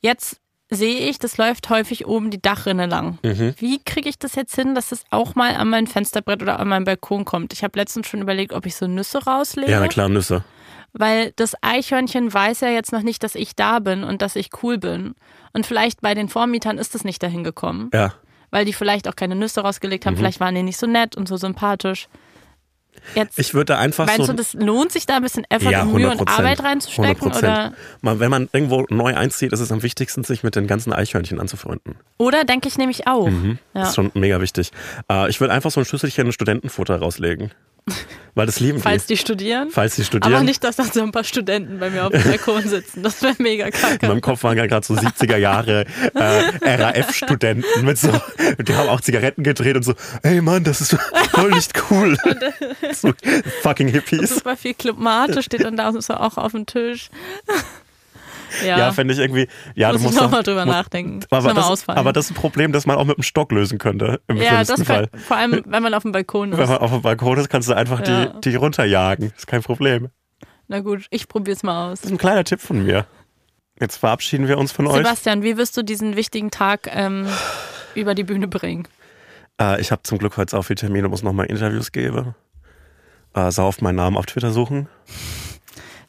Jetzt sehe ich, das läuft häufig oben die Dachrinne lang. Mhm. Wie kriege ich das jetzt hin, dass es auch mal an mein Fensterbrett oder an meinen Balkon kommt? Ich habe letztens schon überlegt, ob ich so Nüsse rauslege. Ja, na klar, Nüsse. Weil das Eichhörnchen weiß ja jetzt noch nicht, dass ich da bin und dass ich cool bin. Und vielleicht bei den Vormietern ist es nicht dahin gekommen, Ja. Weil die vielleicht auch keine Nüsse rausgelegt Mhm. haben. Vielleicht waren die nicht so nett und so sympathisch. Jetzt, Ich würde einfach meinst so. du, das lohnt sich da ein bisschen Effort ja, und Mühe 100 und Arbeit reinzustecken? 100%. Oder, Mal, wenn man irgendwo neu einzieht, ist es am wichtigsten, sich mit den ganzen Eichhörnchen anzufreunden. oder denke ich nämlich auch. Das Ja. ist schon mega wichtig. Äh, ich würde einfach so ein Schüsselchen Studentenfutter rauslegen. Weil das lieben Falls die. die studieren. Falls sie studieren. Aber nicht, dass da so ein paar Studenten bei mir auf dem Balkon sitzen. Das wäre mega In kacke. meinem Kopf waren ja gerade so 70er Jahre äh, RAF-Studenten mit so, die haben auch Zigaretten gedreht und so, ey Mann, das ist voll nicht cool. [LAUGHS] so fucking Hippies. Super viel Club Mate steht dann da so auch auf dem Tisch. Ja, Ja, finde ich irgendwie, ja, muss du ich musst nochmal auch- drüber muss- nachdenken. Aber das, aber das ist ein Problem, das man auch mit dem Stock lösen könnte. Im ja, das Fall. kann, vor allem, wenn man auf dem Balkon Wenn ist. man auf dem Balkon ist, kannst du einfach Ja. die, die runterjagen. Ist kein Problem. Na gut, ich probier's mal aus. Das ist ein kleiner Tipp von mir. Jetzt verabschieden wir uns von euch. Sebastian, wie wirst du diesen wichtigen Tag ähm, über die Bühne bringen? Äh, ich habe zum Glück heute auch viele Termine, muss nochmal Interviews geben. Äh, sau auf meinen Namen auf Twitter suchen.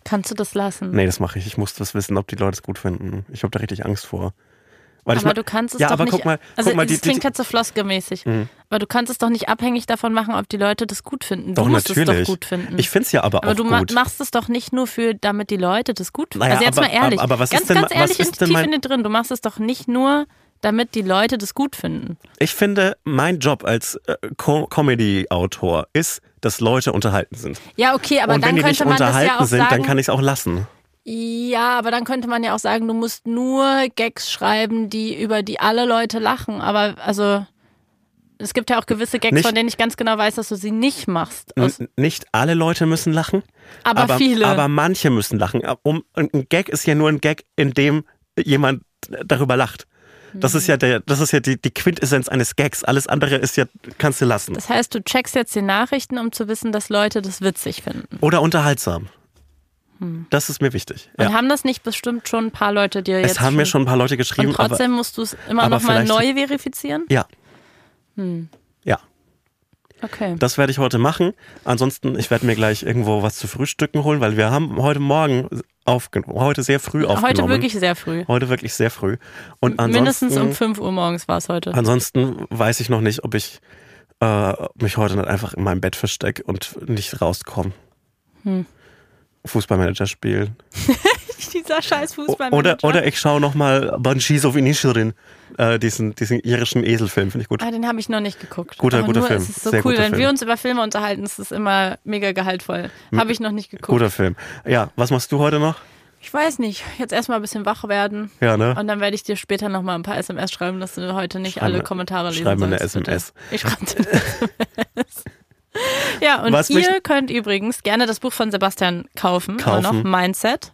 Kannst du das lassen? Nee, das mache ich. Ich muss das wissen, ob die Leute es gut finden. Ich habe da richtig Angst vor. Weil aber mein- du kannst es ja, doch aber nicht. guck mal, also guck mal, die, klingt jetzt so floskelmäßig. Mhm. Aber du kannst es doch nicht abhängig davon machen, ob die Leute das gut finden. Doch, du musst natürlich. es doch gut finden. ich finde es ja aber, aber auch du ma gut. machst es doch nicht nur für, damit die Leute das gut finden. Naja, also jetzt aber- mal ehrlich. aber- aber was ganz, ist denn ganz ma- was ehrlich ist denn tief in dir drin. Du machst es doch nicht nur, damit die Leute das gut finden. Ich finde, mein Job als äh, Co Comedy-Autor ist, dass Leute unterhalten sind. Ja, okay, aber Und dann wenn die könnte nicht man das unterhalten ja auch sind, sagen. dann kann ich es auch lassen. Ja, aber dann könnte man ja auch sagen, du musst nur Gags schreiben, die über die alle Leute lachen. Aber also es gibt ja auch gewisse Gags, Nicht- von denen ich ganz genau weiß, dass du sie nicht machst. Nicht alle Leute müssen lachen, aber, aber, viele. aber manche müssen lachen. Um, ein Gag ist ja nur ein Gag, in dem jemand darüber lacht. Das ist ja der, das ist ja die, die Quintessenz eines Gags. Alles andere ist ja, kannst du lassen. das heißt, du checkst jetzt die Nachrichten, um zu wissen, dass Leute das witzig finden. Oder unterhaltsam. Das ist mir wichtig. Und Ja. haben das nicht bestimmt schon ein paar Leute dir jetzt Es haben mir schon ein paar Leute geschrieben, Und trotzdem musst du es immer aber noch mal vielleicht- neu verifizieren? aber ja. Hm. Okay. das werde ich heute machen. Ansonsten, ich werde mir gleich irgendwo was zu frühstücken holen, weil wir haben heute Morgen aufgenommen, heute sehr früh aufgenommen. Heute wirklich sehr früh. Heute wirklich sehr früh. Und ansonsten, Mindestens um 5 Uhr morgens war es heute. ansonsten weiß ich noch nicht, ob ich äh, mich heute nicht einfach in meinem Bett verstecke und nicht rauskomme. Hm. Fußballmanager spielen. [LAUGHS] [LAUGHS] Dieser scheiß O- Oder, oder ich schaue nochmal Banshees of Inisherin, äh, diesen, diesen irischen Eselfilm, finde ich gut. Ah, den habe ich noch nicht geguckt. Guter, Aber guter nur, Film. Es ist so Sehr cool, wenn Film. wir uns über Filme unterhalten, ist es immer mega gehaltvoll. Habe ich noch nicht geguckt. Guter Film. Ja, was machst du heute noch? Ich weiß nicht. Jetzt erstmal ein bisschen wach werden. Ja, ne? Und dann werde ich dir später nochmal ein paar SMS schreiben, dass du heute nicht Schreib alle Kommentare lesen schreib mir eine sollst, bitte. SMS. Ich schreibe dir eine SMS. Ja, und Was ihr könnt übrigens gerne das Buch von Sebastian kaufen, immer noch, Kaufen. Mindset.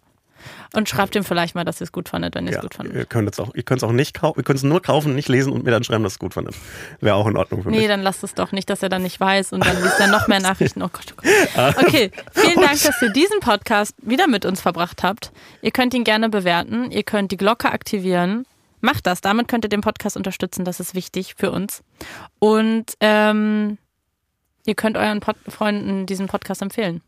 Und schreibt ihm vielleicht mal, dass ihr es gut fandet, wenn ihr es Ja, gut fandet. ihr könnt es auch, ihr könnt es auch nicht kaufen, ihr könnt es nur kaufen, nicht lesen und mir dann schreiben, dass es gut fandet. Wäre auch in Ordnung für Nee, mich. dann lasst es doch nicht, dass er dann nicht weiß und dann liest er noch mehr [LAUGHS] Nachrichten. Oh Gott, oh Gott. Okay, vielen Dank, dass ihr diesen Podcast wieder mit uns verbracht habt. Ihr könnt ihn gerne bewerten, ihr könnt die Glocke aktivieren. Macht das, damit könnt ihr den Podcast unterstützen, das ist wichtig für uns. Und ähm, ihr könnt euren Pod Freunden diesen Podcast empfehlen.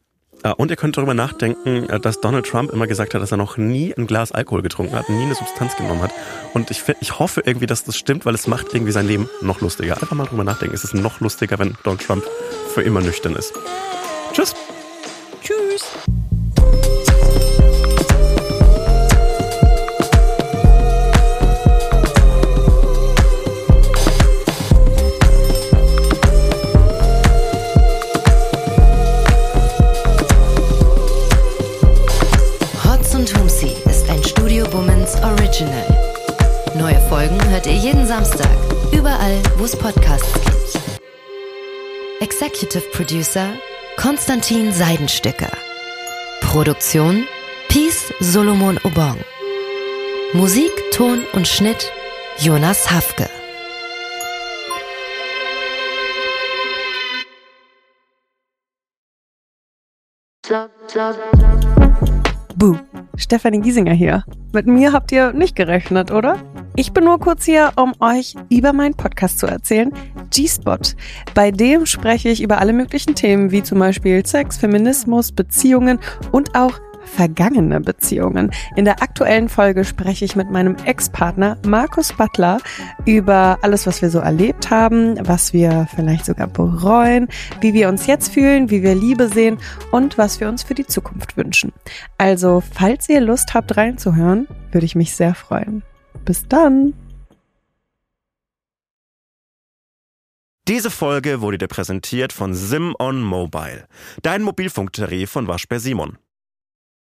Ah, Und ihr könnt darüber nachdenken, äh, dass Donald Trump immer gesagt hat, dass er noch nie ein Glas Alkohol getrunken hat, nie eine Substanz genommen hat. Und ich, ich hoffe irgendwie, dass das stimmt, weil es macht irgendwie sein Leben noch lustiger. Einfach mal drüber nachdenken. Es ist noch lustiger, wenn Donald Trump für immer nüchtern ist. Tschüss. Tschüss. Folgen hört ihr jeden Samstag, überall, wo es Podcasts gibt. Executive Producer Konstantin Seidenstücker. Produktion Peace Solomon Obong. Musik, Ton und Schnitt Jonas Hafke. Buh, Stefanie Giesinger hier. Mit mir habt ihr nicht gerechnet, oder? Ich bin nur kurz hier, um euch über meinen Podcast zu erzählen, G-Spot. Bei dem spreche ich über alle möglichen Themen, wie zum Beispiel Sex, Feminismus, Beziehungen und auch vergangene Beziehungen. In der aktuellen Folge spreche ich mit meinem Ex-Partner Markus Butler über alles, was wir so erlebt haben, was wir vielleicht sogar bereuen, wie wir uns jetzt fühlen, wie wir Liebe sehen und was wir uns für die Zukunft wünschen. Also, falls ihr Lust habt reinzuhören, würde ich mich sehr freuen. Bis dann! Diese Folge wurde dir präsentiert von Sim on Mobile, dein Mobilfunktarif von Waschbär Simon.